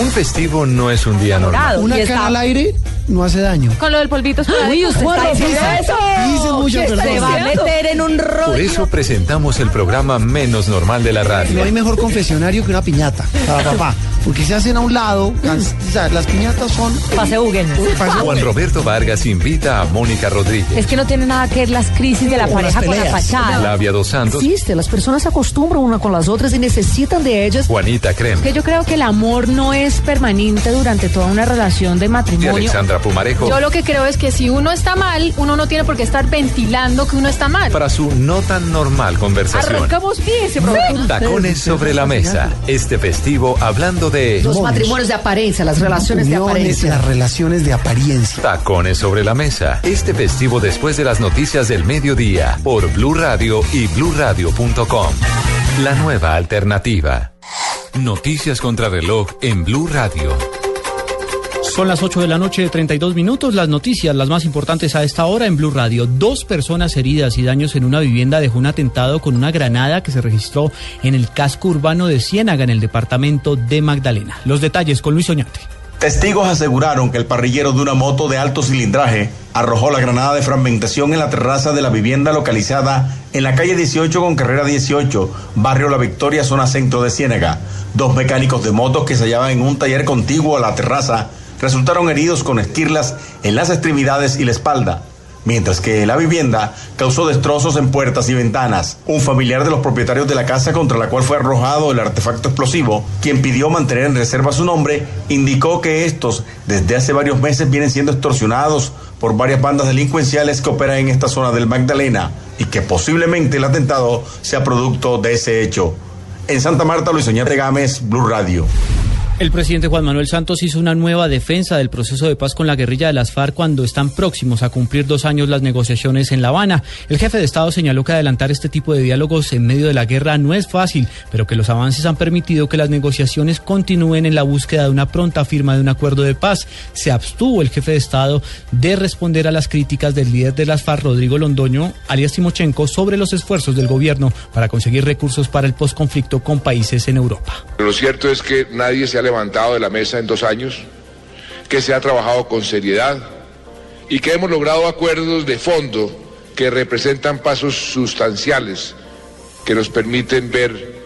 Un festivo no es un día normal. Una cara al aire no hace daño. Con lo del polvito Uy, usted está diciendo eso. Dice mucho, Se va a meter en un rollo. Por eso presentamos el programa menos normal de la No radio. hay mejor confesionario que una piñata para papá. Porque se hacen a un lado, las, o sea, las piñatas son... Pase. Juan Roberto Vargas invita a Mónica Rodríguez, Es que no tiene nada que ver las crisis de la O pareja con la fachada. Flavia Dos Santos, Existe, las personas se acostumbran una con las otras y necesitan de ellas. Juanita Creme Que yo creo que el amor no es permanente durante toda una relación de y matrimonio. Alexandra Pumarejo Yo lo que creo es que si uno está mal, uno no tiene por qué estar ventilando que uno está mal. para su no tan normal conversación. Arrancamos bien ese programa. Tacones sobre la mesa. Este festivo hablando de Los matrimonios de apariencia, las relaciones de apariencia. las relaciones de apariencia. Tacones sobre la mesa. Este festivo después de las noticias del mediodía por Blue Radio y bluradio.com. La nueva alternativa. Noticias contra reloj en Blue Radio. Son las 8 de la noche de 32 minutos. Las noticias, las más importantes a esta hora en Blue Radio. Dos personas heridas y daños en una vivienda dejó un atentado con una granada que se registró en el casco urbano de Ciénaga, en el departamento de Magdalena. Los detalles con Luis Oñate. Testigos aseguraron que el parrillero de una moto de alto cilindraje arrojó la granada de fragmentación en la terraza de la vivienda localizada en la calle 18 con carrera 18, barrio La Victoria, zona centro de Ciénaga. Dos mecánicos de motos que se hallaban en un taller contiguo a la terraza resultaron heridos con esquirlas en las extremidades y la espalda mientras que la vivienda causó destrozos en puertas y ventanas. Un familiar de los propietarios de la casa contra la cual fue arrojado el artefacto explosivo, quien pidió mantener en reserva su nombre, indicó que estos desde hace varios meses vienen siendo extorsionados por varias bandas delincuenciales que operan en esta zona del Magdalena y que posiblemente el atentado sea producto de ese hecho. En Santa Marta, Luis Oñate Gámez, Blue Radio. El presidente Juan Manuel Santos hizo una nueva defensa del proceso de paz con la guerrilla de las FARC cuando están próximos a cumplir dos años las negociaciones en La Habana. El jefe de Estado señaló que adelantar este tipo de diálogos en medio de la guerra no es fácil, pero que los avances han permitido que las negociaciones continúen en la búsqueda de una pronta firma de un acuerdo de paz. Se abstuvo el jefe de Estado de responder a las críticas del líder de las FARC, Rodrigo Londoño, alias Timochenko, sobre los esfuerzos del gobierno para conseguir recursos para el posconflicto con países en Europa. Lo cierto es que nadie se ha levantado de la mesa en dos años, que se ha trabajado con seriedad y que hemos logrado acuerdos de fondo que representan pasos sustanciales que nos permiten ver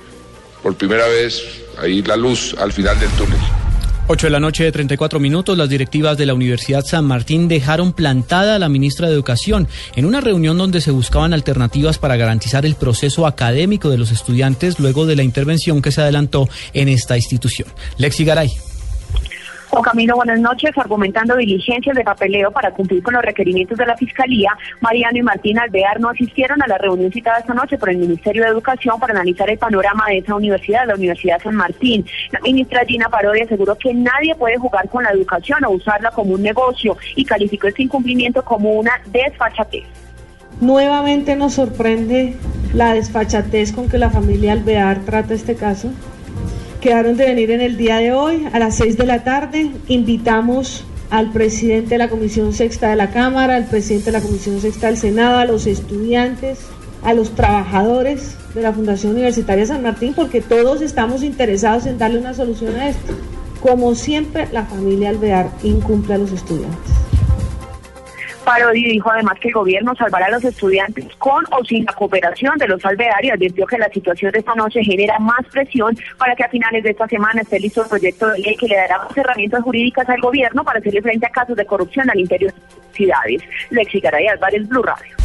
por primera vez ahí la luz al final del túnel. 8 de la noche de 34 minutos, las directivas de la Universidad San Martín dejaron plantada a la ministra de Educación en una reunión donde se buscaban alternativas para garantizar el proceso académico de los estudiantes luego de la intervención que se adelantó en esta institución. Lexi Garay. Juan Camilo, buenas noches. Argumentando diligencias de papeleo para cumplir con los requerimientos de la Fiscalía, Mariano y Martín Alvear no asistieron a la reunión citada esta noche por el Ministerio de Educación para analizar el panorama de esa universidad, la Universidad San Martín. La ministra Gina Parodi aseguró que nadie puede jugar con la educación o usarla como un negocio y calificó este incumplimiento como una desfachatez. Nuevamente nos sorprende la desfachatez con que la familia Alvear trata este caso. Quedaron de venir en el día de hoy a las 6 de la tarde. Invitamos al presidente de la Comisión Sexta de la Cámara, al presidente de la Comisión Sexta del Senado, a los estudiantes, a los trabajadores de la Fundación Universitaria San Martín, porque todos estamos interesados en darle una solución a esto. Como siempre, la familia Alvear incumple a los estudiantes. Parodi dijo además que el gobierno salvará a los estudiantes con o sin la cooperación de los alvear y advirtió que la situación de esta noche genera más presión para que a finales de esta semana esté listo el proyecto de ley que le dará más herramientas jurídicas al gobierno para hacerle frente a casos de corrupción al interior de las ciudades. Lexi Garay Álvarez, Blue Radio.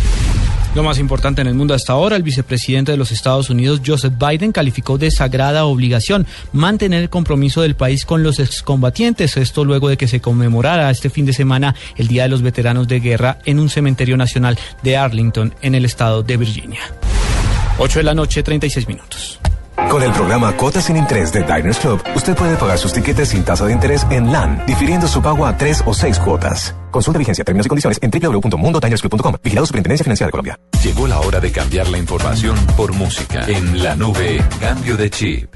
Lo más importante en el mundo hasta ahora, el vicepresidente de los Estados Unidos, Joseph Biden, calificó de sagrada obligación mantener el compromiso del país con los excombatientes. Esto luego de que se conmemorara este fin de semana el Día de los Veteranos de Guerra en un cementerio nacional de Arlington, en el estado de Virginia. 8 de la noche, 36 minutos. Con el programa Cuotas sin Interés de Diners Club, usted puede pagar sus tiquetes sin tasa de interés en LAN, difiriendo su pago a tres o seis cuotas. Consulta vigencia, términos y condiciones en www.mundotinersclub.com. Vigilado Superintendencia Financiera de Colombia. Llegó la hora de cambiar la información por música. En la nube, cambio de chip.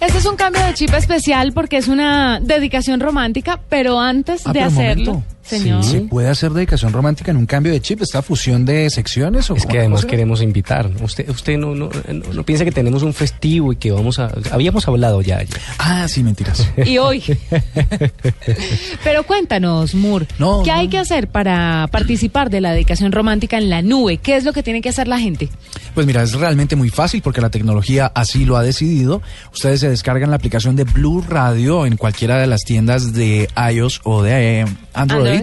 Este es un cambio de chip especial porque es una dedicación romántica, pero antes Ah, de pero hacerlo. Señor. ¿Se puede hacer dedicación romántica en un cambio de chip? ¿Esta fusión de secciones? O Es que además cosa? queremos invitar. Usted, usted no, no, no, no piensa que tenemos un festivo y que vamos a. Habíamos hablado ya. ya. Ah, sí, mentiras. Y hoy. [laughs] Pero cuéntanos, Moore, No, ¿qué no. hay que hacer para participar de la dedicación romántica en la nube? ¿Qué es lo que tiene que hacer la gente? Pues mira, es realmente muy fácil porque la tecnología así lo ha decidido. Ustedes se descargan la aplicación de Blue Radio en cualquiera de las tiendas de iOS o de eh, Android.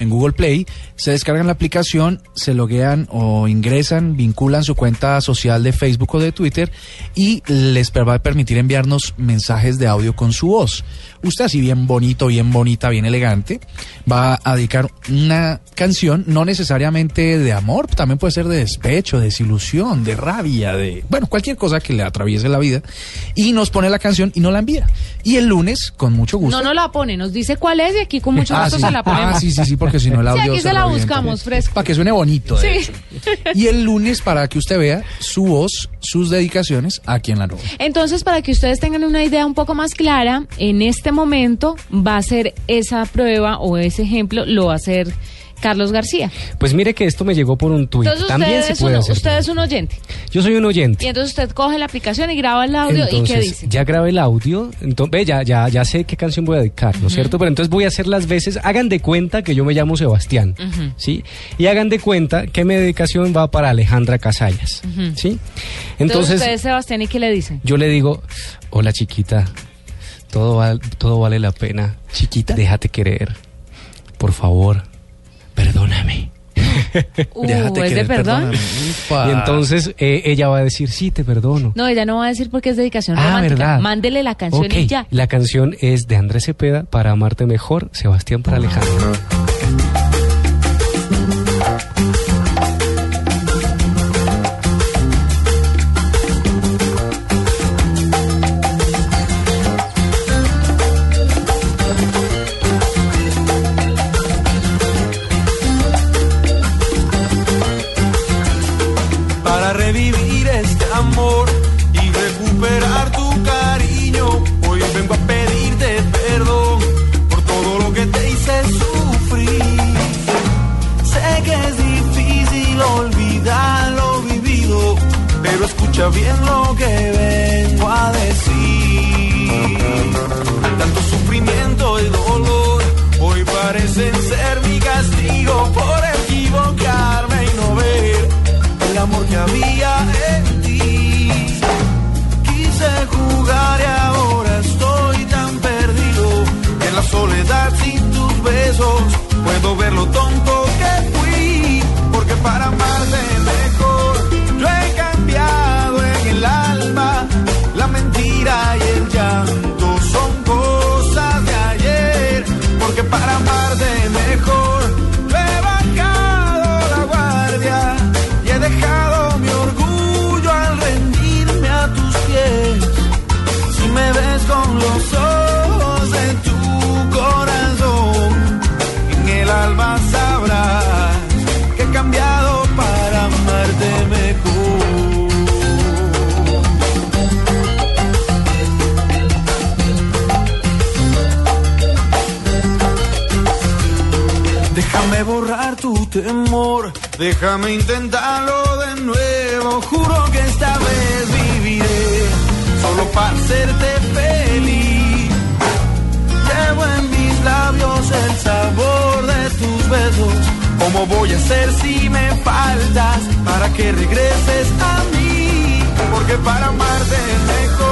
En Google Play, se descargan la aplicación, se loguean o ingresan, vinculan su cuenta social de Facebook o de Twitter y les va a permitir enviarnos mensajes de audio con su voz. Usted así bien bonito, bien bonita, bien elegante, va a dedicar una canción, no necesariamente de amor, también puede ser de despecho, de desilusión, de rabia, de, bueno, cualquier cosa que le atraviese la vida, y nos pone la canción y nos la envía. Y el lunes, con mucho gusto. No nos la pone, nos dice cuál es y aquí con mucho [laughs] Ah, gusto sí. se la ponemos. Ah, sí, sí, sí, porque si no el Sí, audio aquí se la buscamos, fresco. Para que suene bonito. de Sí. hecho. Y el lunes para que usted vea su voz, sus dedicaciones aquí en la nube. Entonces, para que ustedes tengan una idea un poco más clara, en este momento va a ser esa prueba o ese ejemplo, lo va a hacer Carlos García. Pues mire que esto me llegó por un tuit. Entonces, También usted, se es puede un, hacer. usted es un oyente. Yo soy un oyente. Y entonces usted coge la aplicación y graba el audio y qué dice. ya grabé el audio, entonces, ve, ya, ya, ya sé qué canción voy a dedicar, ¿no es cierto? Pero entonces voy a hacer las veces, hagan de cuenta que yo me llamo Sebastián. ¿sí? Y hagan de cuenta que mi dedicación va para Alejandra Casallas. ¿sí? Entonces, Entonces, usted, Sebastián, ¿y qué le dice? yo le digo, hola chiquita, todo, val- todo vale la pena. Chiquita. Déjate querer, por favor, perdóname. [laughs] Uh, ¿es de perdón? Y entonces eh, ella va a decir, sí, te perdono. No, ella no va a decir porque es dedicación Ah, romántica. ¿verdad? Mándele la canción y ya. La canción es de Andrés Cepeda para amarte mejor, Sebastián para Alejandro. Bien lo que temor, déjame intentarlo de nuevo. Juro que esta vez viviré solo para hacerte feliz. Llevo en mis labios el sabor de tus besos. ¿Cómo voy a hacer si me faltas para que regreses a mí? Porque para amarte mejor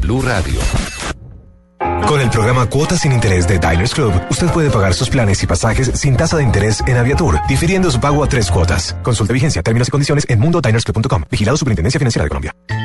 Blue Radio. Con el programa Cuotas sin Interés de Diners Club, usted puede pagar sus planes y pasajes sin tasa de interés en Aviatur, difiriendo su pago a tres cuotas. Consulte vigencia, términos y condiciones en mundodinersclub.com. Vigilado Superintendencia Financiera de Colombia.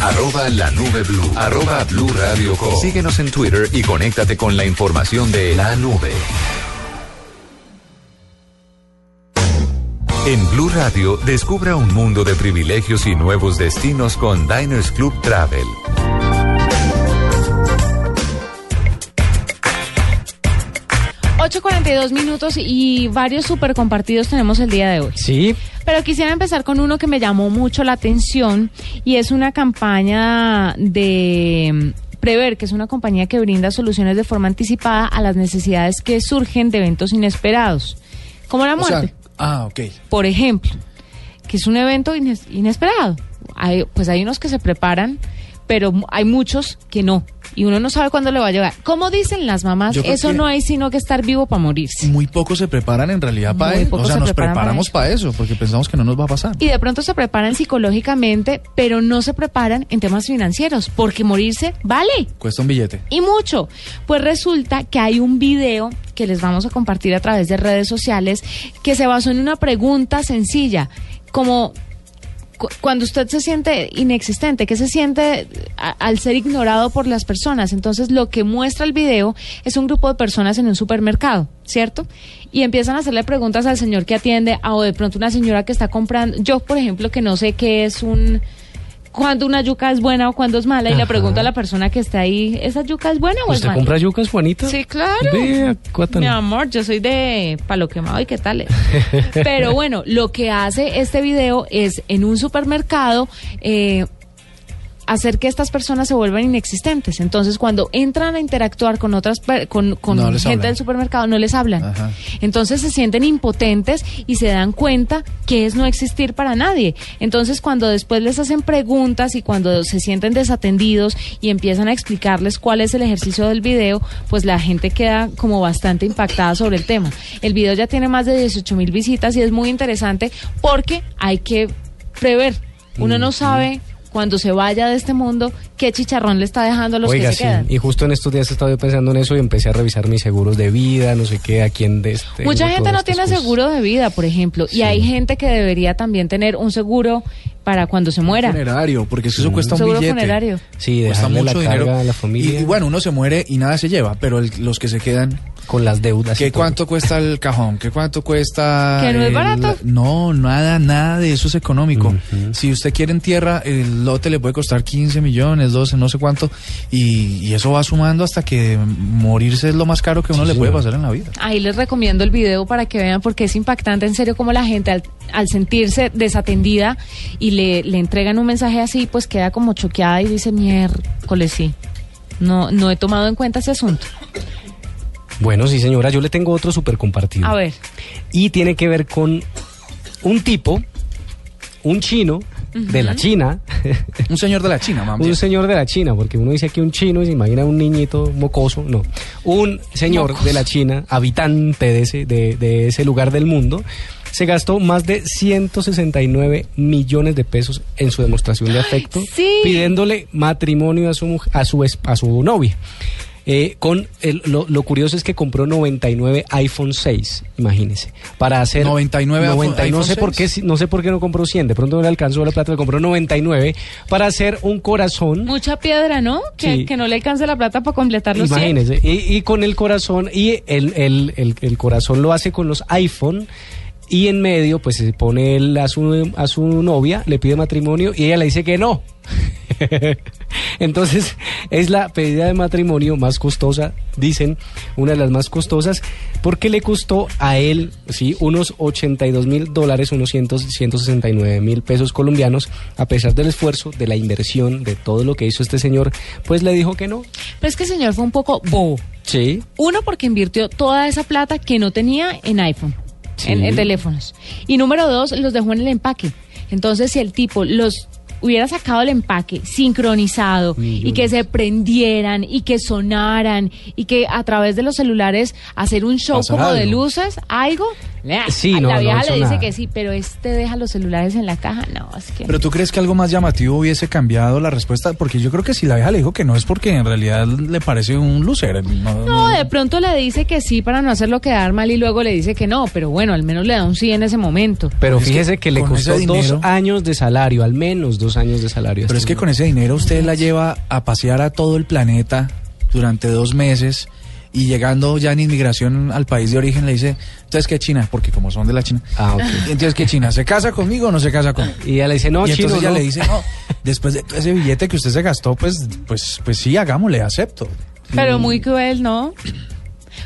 Arroba la nube blue. Arroba blue radio com. Síguenos en Twitter y conéctate con la información de la nube. En Blue Radio, descubra un mundo de privilegios y nuevos destinos con Diners Club Travel. dos minutos y varios super compartidos tenemos el día de hoy. Sí. Pero quisiera empezar con uno que me llamó mucho la atención y es una campaña de mm, Prever, que es una compañía que brinda soluciones de forma anticipada a las necesidades que surgen de eventos inesperados, como la O sea, muerte, ah, ok. por ejemplo, que es un evento ines- inesperado. Hay, pues hay unos que se preparan, pero hay muchos que no. Y uno no sabe cuándo le va a llegar. Como dicen las mamás, eso no hay sino que estar vivo para morirse. Muy pocos se preparan en realidad para eso. O sea, se nos preparan para preparamos para eso, porque pensamos que no nos va a pasar. Y de pronto se preparan psicológicamente, pero no se preparan en temas financieros, porque morirse vale. Cuesta un billete. Y mucho. Pues resulta que hay un video que les vamos a compartir a través de redes sociales que se basó en una pregunta sencilla, como cu- cuando usted se siente inexistente, ¿qué se siente al ser ignorado por las personas? Entonces lo que muestra el video es un grupo de personas en un supermercado, ¿cierto? Y empiezan a hacerle preguntas al señor que atiende, o de pronto una señora que está comprando, yo por ejemplo que no sé qué es un cuando una yuca es buena o cuando es mala y le pregunto a la persona que está ahí, ¿esa yuca es buena o es ¿Usted mala? compra yucas, Juanita? Sí, claro. Vea. Mi amor, yo soy de palo quemado y qué tal. [laughs] Pero bueno, lo que hace este video es en un supermercado eh, hacer que estas personas se vuelvan inexistentes. Entonces, cuando entran a interactuar con otras con, con No gente hablan. del supermercado, no les hablan. Ajá. Entonces se sienten impotentes y se dan cuenta que es no existir para nadie. Entonces cuando después les hacen preguntas y cuando se sienten desatendidos y empiezan a explicarles cuál es el ejercicio del video, pues la gente queda como bastante impactada sobre el tema. El video ya tiene más de 18 mil visitas y es muy interesante porque hay que prever. Uno no sabe cuando se vaya de este mundo qué chicharrón le está dejando a los Oiga, que se sí. quedan. Y justo en estos días he estado yo pensando en eso y empecé a revisar mis seguros de vida, no sé qué, a quién de este. Mucha gente no tiene cosas. seguro de vida, por ejemplo, y hay gente que debería también tener un seguro para cuando se muera. Funerario, porque es que eso cuesta un Seguro billete. funerario. Sí, cuesta la mucho carga dinero. a la familia. Y, y bueno, uno se muere y nada se lleva, pero el- los que se quedan. Con las deudas. ¿Qué cuánto cuesta el cajón? ¿Qué cuánto cuesta? ¿Que no es el- barato? No, nada, nada de eso es económico. Si usted quiere en tierra, el lote le puede costar 15 millones, 12, no sé cuánto, y, y eso va sumando hasta que morirse es lo más caro que uno le puede pasar en la vida. Ahí les recomiendo el video para que vean porque es impactante en serio como la gente al, al sentirse desatendida y le, le entregan un mensaje así, pues queda como choqueada y dice, miércoles sí. No, no he tomado en cuenta ese asunto. Bueno, sí, señora, yo le tengo otro súper compartido. A ver. Y tiene que ver con un tipo, un chino de la China. un señor de la China, mami. [laughs] Un señor de la China, porque uno dice aquí un chino y se imagina un niñito mocoso. No. Un señor de la China, habitante de ese, de, de ese lugar del mundo, se gastó más de 169 millones de pesos en su demostración de afecto, pidiéndole matrimonio a su, a su, a su novia. Eh, con el- lo, lo curioso es que compró 99 iPhone 6, imagínese, para hacer 99 iPhone- 90 y no iPhone sé por qué 6. no sé por qué no compró 100, de pronto no le alcanzó la plata, le compró 99 para hacer un corazón Mucha piedra, ¿no? Que, Sí. que no le alcance la plata para completar los 100. Imagínese, y, y con el corazón, y el, el, el, el corazón lo hace con los iPhone, y en medio, pues se pone él a su, a su novia, le pide matrimonio, y ella le dice que no. [laughs] [laughs] Entonces, es la pedida de matrimonio más costosa, dicen, una de las más costosas, porque le costó a él, sí, unos 82 mil dólares, unos 100, 169 mil pesos colombianos, a pesar del esfuerzo, de la inversión, de todo lo que hizo este señor, pues le dijo que no. Pero es que el señor fue un poco bobo. Sí. Uno, porque invirtió toda esa plata que no tenía en iPhone, Sí. en, en teléfonos. Y número dos, los dejó en el empaque. Entonces, si el tipo los hubiera sacado el empaque sincronizado y que se prendieran y que sonaran y que a través de los celulares hacer un show Pasar como de luces, algo. Sí, no, la no vieja le dice nada. que sí, pero este deja los celulares en la caja. No, es que. Pero tú crees que algo más llamativo hubiese cambiado la respuesta, porque yo creo que si la vieja le dijo que no es porque en realidad le parece un loser. No, No, de pronto le dice que sí para no hacerlo quedar mal y luego le dice que no, pero bueno, al menos le da un sí en ese momento. Pero Es fíjese que, le costó dos años de salario, al menos dos años de salario. Pero es este que con ese dinero usted la lleva a pasear a todo el planeta durante dos meses y llegando ya en inmigración al país de origen le dice, entonces qué China, porque como son de la China. Ah, ok. Entonces qué China, ¿se casa conmigo o no se casa conmigo? Y ella le dice, no, y entonces chino, ella no. le dice, no, después de ese billete que usted se gastó, pues, pues, pues sí, hagámosle, acepto. Pero muy cruel, ¿no?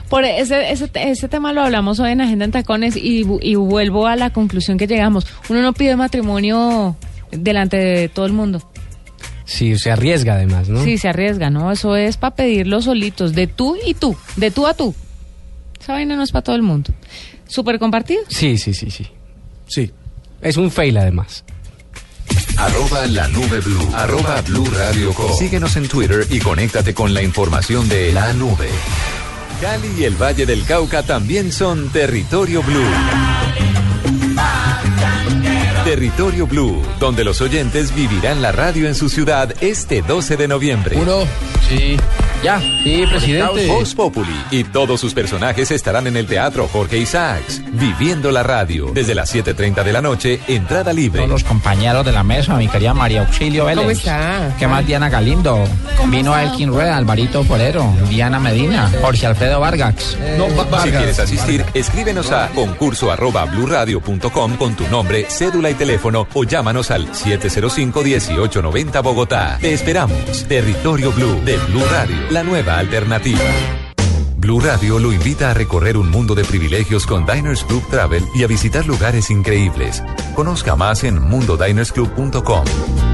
Por ese, ese, ese tema lo hablamos hoy en Agenda en Tacones y, y vuelvo a la conclusión que llegamos. Uno no pide matrimonio delante de todo el mundo. Sí, se arriesga además, ¿no? Sí, se arriesga, ¿no? Eso es para pedirlo solitos, de tú y tú, de tú a tú. Esa vaina no es para todo el mundo. Súper compartido. Sí, sí, sí, sí. Sí. Es un fail además. Arroba la nube blue. Arroba blue radio com. Síguenos en Twitter y conéctate con la información de la nube. Cali y el Valle del Cauca también son territorio blue. Territorio Blue, donde los oyentes vivirán la radio en su ciudad este 12 de noviembre. Uno, sí. Ya, sí, presidente. Voz Populi y todos sus personajes estarán en el Teatro Jorge Isaacs, viviendo la radio. Desde las 7.30 de la noche, entrada libre. Todos los compañeros de la mesa, mi querida María Auxilio Vélez. ¿Cómo está? ¿Qué más, Diana Galindo? Vino Elkin Rueda, Alvarito Porero, Diana Medina, Jorge Alfredo Vargas. Si quieres asistir, escríbenos a concurso arroba bluradio.com con tu nombre, cédula y teléfono o llámanos al 705-1890 Bogotá. Te esperamos. Territorio Blue de Blue Radio, la nueva alternativa. Blue Radio lo invita a recorrer un mundo de privilegios con Diners Club Travel y a visitar lugares increíbles. Conozca más en mundodinersclub.com.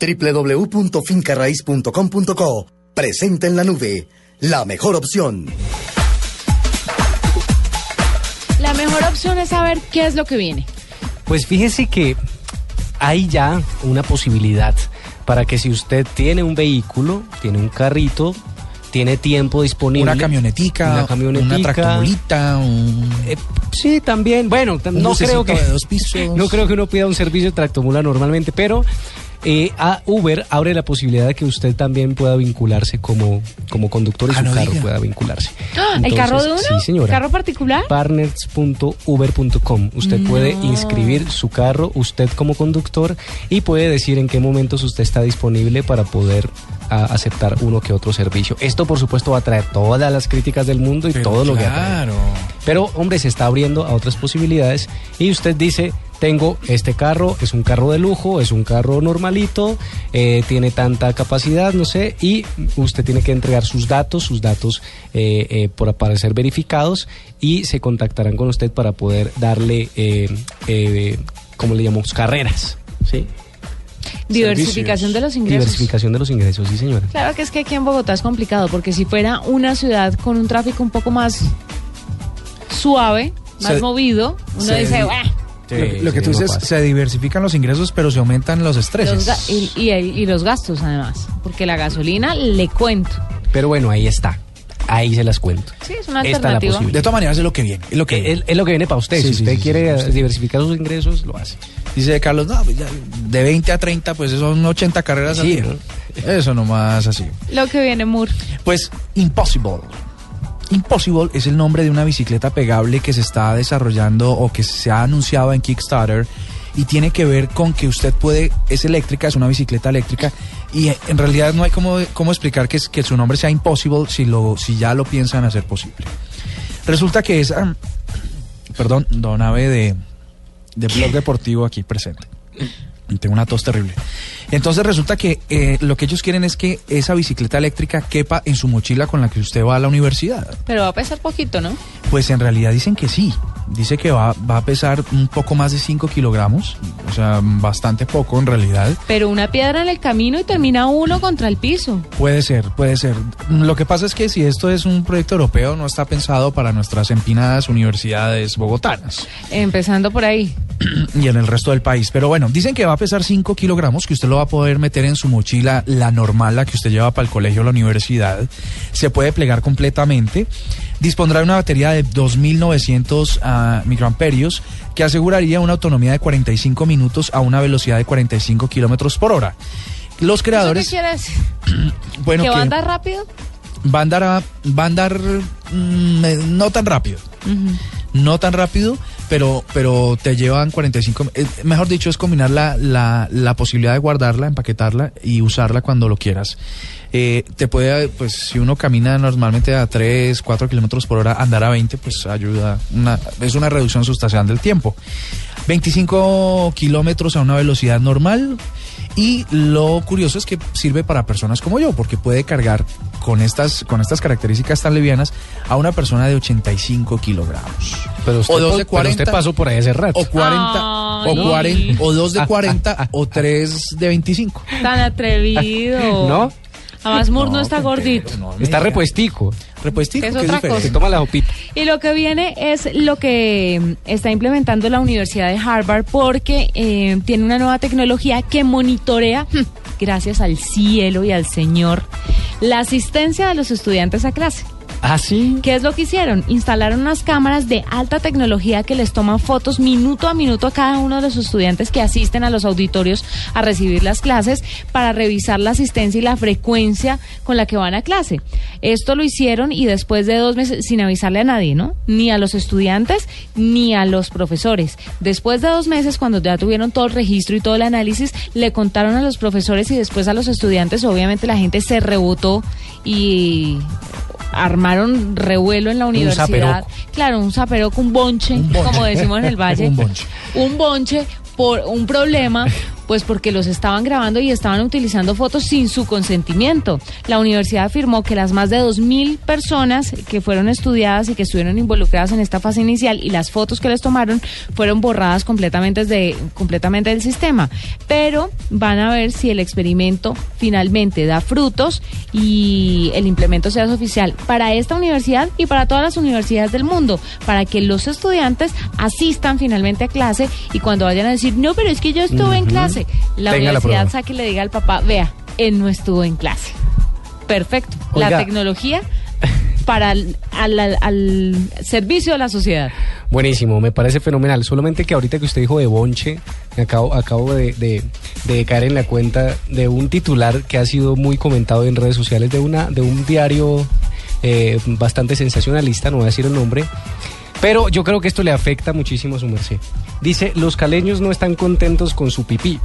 www.fincarraiz.com.co Presenta en la nube. La mejor opción. La mejor opción es saber qué es lo que viene. Pues fíjese que hay ya una posibilidad para que si usted tiene un vehículo, tiene un carrito, tiene tiempo disponible. Una camionetica, una camionetica, una tractomulita, un... Eh, sí, también. Bueno, no creo que de dos pisos. [laughs] no creo que uno pida un servicio de tractomula normalmente, pero eh, a Uber abre la posibilidad de que usted también pueda vincularse como, como conductor y Ah, su no carro diga. pueda vincularse. ¿El Entonces, carro de uno? Sí, señora. ¿Carro particular? partners.uber.com. Usted No. puede inscribir su carro, usted como conductor, y puede decir en qué momentos usted está disponible para poder a, aceptar uno que otro servicio. Esto, por supuesto, va a traer todas las críticas del mundo y Pero todo lo que atrae. claro. Pero, hombre, se está abriendo a otras posibilidades y usted dice, tengo este carro, es un carro de lujo, es un carro normalito, eh, tiene tanta capacidad, no sé, y usted tiene que entregar sus datos, sus datos eh, eh, por, para ser verificados y se contactarán con usted para poder darle, eh, ¿cómo le llamamos? Carreras, ¿sí? Diversificación de los ingresos. Diversificación de los ingresos, sí, señora. Claro que es que aquí en Bogotá es complicado, porque si fuera una ciudad con un tráfico un poco más suave, más Se- movido, uno se dice, di- Lo, que- lo que sí, tú no dices, se diversifican los ingresos, pero se aumentan los estreses. Los y, y- y los gastos además, porque la gasolina le cuento. Pero bueno, ahí está. ahí se las cuento. Sí, es una Esta es la alternativa. posibilidad. De todas maneras es lo que viene. Es lo que Es, es lo que viene para usted. Sí, si sí, usted sí, quiere diversificar sus ingresos, lo hace. Dice Carlos, no, pues ya de 20 a 30, pues son 80 carreras al Sí, día. Eso nomás así. Lo que viene, Moore. Pues Impossible. Impossible es el nombre de una bicicleta pegable que se está desarrollando o que se ha anunciado en Kickstarter y tiene que ver con que usted puede, es eléctrica, es una bicicleta eléctrica y en realidad no hay cómo, cómo explicar que, es- que su nombre sea Impossible si, lo, si ya lo piensan hacer posible. Resulta que es, ah, perdón, Don Ave de, de Blog [clears throat] Deportivo aquí presente. Tengo una tos terrible. Entonces resulta que eh, lo que ellos quieren es que esa bicicleta eléctrica quepa en su mochila con la que usted va a la universidad. Pero va a pesar poquito, ¿no? Pues en realidad dicen que sí. Dice que va, va a pesar un poco más de 5 kilogramos. O sea, bastante poco en realidad. Pero una piedra en el camino y termina uno contra el piso. Puede ser, puede ser. Lo que pasa es que si esto es un proyecto europeo, no está pensado para nuestras empinadas universidades bogotanas Empezando por ahí. [clears throat] y en el resto del país. Pero bueno, dicen que va a pesar 5 kilogramos, que usted lo va a poder meter en su mochila, la normal, la que usted lleva para el colegio o la universidad. Se puede plegar completamente. Dispondrá de una batería de 2.900 ah, microamperios que aseguraría una autonomía de 45 minutos a una velocidad de 45 kilómetros por hora. Los ¿Eso qué creadores, quiere decir? [clears throat] bueno, ¿Que va a andar rápido? va a andar, a- va a andar mm, eh, no tan rápido no tan rápido, pero, pero te llevan 45... eh, mejor dicho, es combinar la, la, la posibilidad de guardarla, empaquetarla y usarla cuando lo quieras. Eh, te puede, pues si uno camina normalmente a 3, 4 kilómetros por hora, andar a 20, pues ayuda. Una, es una reducción sustancial del tiempo. 25 kilómetros a una velocidad normal. Y lo curioso es que sirve para personas como yo, porque puede cargar con estas, con estas características tan livianas a una persona de 85 kilogramos. Pero usted, o dos de pero 40. usted pasó por ahí hace rato. O 40, Ay. o, 40 o dos de [laughs] 40, o tres de 25. Tan atrevido. ¿No? Además, Moore no, No, está gordito. no Está repuestico. Repuestico, Es que otra. Se toma la hopita. Y lo que viene es lo que mm, está implementando la Universidad de Harvard porque eh, tiene una nueva tecnología que monitorea, [laughs] gracias al cielo y al Señor, la asistencia de los estudiantes a clase. Ah, sí. ¿Qué es lo que hicieron? Instalaron unas cámaras de alta tecnología que les toman fotos minuto a minuto a cada uno de los estudiantes que asisten a los auditorios a recibir las clases para revisar la asistencia y la frecuencia con la que van a clase. Esto lo hicieron y después de dos meses, sin avisarle a nadie, ¿no? Ni a los estudiantes ni a los profesores. Después de dos meses, cuando ya tuvieron todo el registro y todo el análisis, le contaron a los profesores y después a los estudiantes. Obviamente la gente se rebotó y armaron revuelo en la universidad. Claro, un zaperoco, un bonche, como decimos en el [laughs] valle. Un bonche. Un bonche por un problema, pues porque los estaban grabando y estaban utilizando fotos sin su consentimiento. La universidad afirmó que las más de 2.000 personas que fueron estudiadas y que estuvieron involucradas en esta fase inicial y las fotos que les tomaron fueron borradas completamente, de, completamente del sistema. Pero van a ver si el experimento finalmente da frutos y el implemento sea oficial para esta universidad y para todas las universidades del mundo, para que los estudiantes asistan finalmente a clase y cuando vayan a decir, no, pero es que yo estuve en clase, la Tenga universidad saque y le diga al papá, vea, él no estuvo en clase. Perfecto. La tecnología para al, al, al, servicio de la sociedad. Buenísimo, me parece fenomenal. Solamente que ahorita que usted dijo de Bonche, acabo, acabo de, de, de, caer en la cuenta de un titular que ha sido muy comentado en redes sociales de, una, de un diario eh, bastante sensacionalista, no voy a decir el nombre, pero yo creo que esto le afecta muchísimo a su merced. Dice, los caleños no están contentos con su pipí.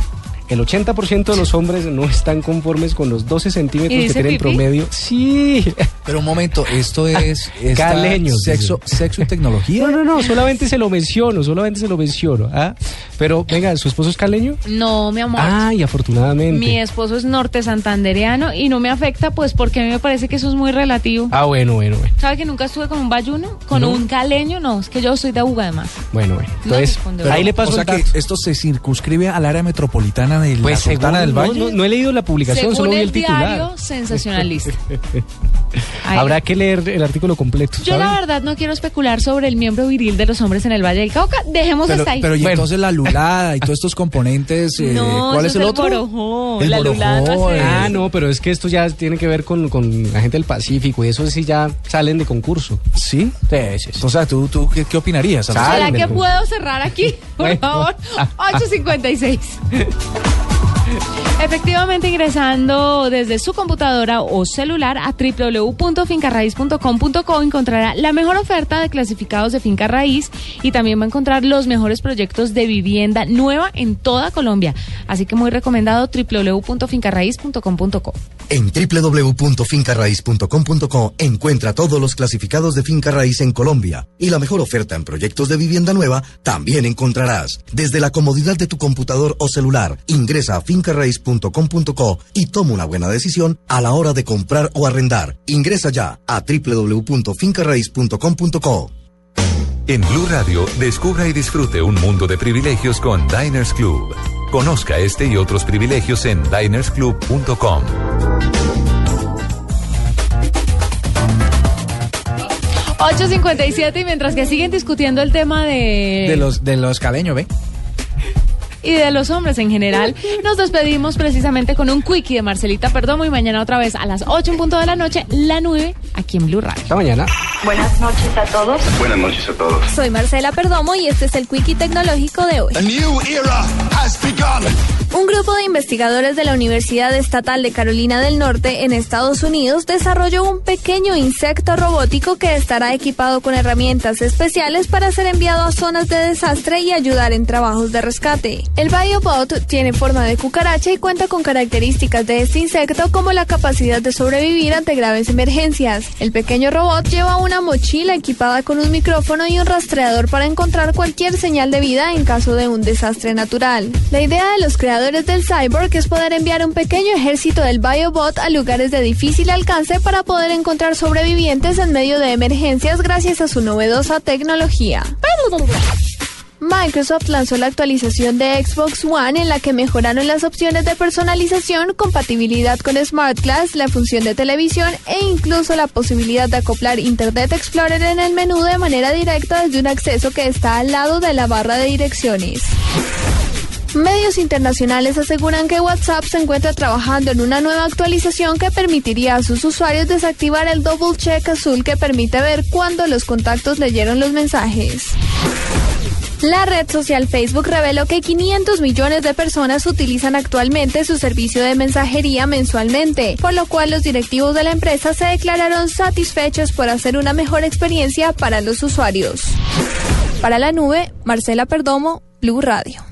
El 80% de los hombres no están conformes con los 12 centímetros ¿Y que dice tiene en pipí? promedio. Sí. Pero un momento, esto es esta Caleños, sexo, sexo y tecnología. No, no, no, solamente se lo menciono, solamente se lo menciono. ¿ah? Pero venga, ¿su esposo es caleño? No, mi amor. Ay, afortunadamente. Mi esposo es norte santandereano y no me afecta, pues porque a mí me parece que eso es muy relativo. Ah, bueno, bueno, bueno. ¿Sabe que nunca estuve con un bayuno? ¿Con No. un caleño? No, es que yo soy de Uga además. Bueno, bueno. No Entonces, ahí le paso o sea que esto se circunscribe al área metropolitana de Pues la Sultana según- del no, Valle. no, no he leído la publicación, Según solo vi el el titular. diario sensacionalista. [laughs] Habrá que leer el artículo completo. Yo la verdad no quiero especular sobre el miembro viril de los hombres en el Valle del Cauca. Dejemos Pero, hasta ahí. pero y Bueno, entonces la pero lulada y todos estos componentes. eh, No, ¿Cuál eso es el es el otro? borojó, El la borojó, no eh. Ah, no, pero es que esto ya tiene que ver con, con la gente del Pacífico y eso sí ya salen de concurso. ¿Sí? Sí, sí, sí. O sea, ¿tú, tú qué, qué opinarías? ¿Será que puedo cerrar aquí? Por Bueno. favor. [laughs] 856. Efectivamente, ingresando desde su computadora o celular a www.fincarraiz.com.co encontrará la mejor oferta de clasificados de finca raíz y también va a encontrar los mejores proyectos de vivienda nueva en toda Colombia. Así que muy recomendado www.fincarraiz.com.co. En www.fincarraiz.com.co encuentra todos los clasificados de finca raíz en Colombia y la mejor oferta en proyectos de vivienda nueva también encontrarás. Desde la comodidad de tu computador o celular, ingresa a fincarraiz.com.co y toma una buena decisión a la hora de comprar o arrendar. Ingresa ya a www.fincarraiz.com.co. En Blue Radio, descubra y disfrute un mundo de privilegios con Diners Club. Conozca este y otros privilegios en dinersclub.com. ...8.57 y mientras que siguen discutiendo el tema de... De los, de los ¿ve? Y de los hombres en general. Nos despedimos precisamente con un quickie de Marcelita Perdomo y mañana otra vez a las 8 en punto de la noche, la 9 aquí en Blue Radio. Hasta mañana. Buenas noches a todos. Buenas noches a todos. Soy Marcela Perdomo y este es el Quickie Tecnológico de hoy. Un grupo de investigadores de la Universidad Estatal de Carolina del Norte en Estados Unidos desarrolló un pequeño insecto robótico que estará equipado con herramientas especiales para ser enviado a zonas de desastre y ayudar en trabajos de rescate. El BioBot tiene forma de cucaracha y cuenta con características de este insecto como la capacidad de sobrevivir ante graves emergencias. El pequeño robot lleva una mochila equipada con un micrófono y un rastreador para encontrar cualquier señal de vida en caso de un desastre natural. La idea de los creadores del cyborg es poder enviar un pequeño ejército del BioBot a lugares de difícil alcance para poder encontrar sobrevivientes en medio de emergencias gracias a su novedosa tecnología. Microsoft lanzó la actualización de Xbox One en la que mejoraron las opciones de personalización, compatibilidad con Smart Glass, la función de televisión e incluso la posibilidad de acoplar Internet Explorer en el menú de manera directa desde un acceso que está al lado de la barra de direcciones. Medios internacionales aseguran que WhatsApp se encuentra trabajando en una nueva actualización que permitiría a sus usuarios desactivar el double check azul que permite ver cuándo los contactos leyeron los mensajes. La red social Facebook reveló que 500 millones de personas utilizan actualmente su servicio de mensajería mensualmente, por lo cual los directivos de la empresa se declararon satisfechos por hacer una mejor experiencia para los usuarios. Para la nube, Marcela Perdomo, Blue Radio.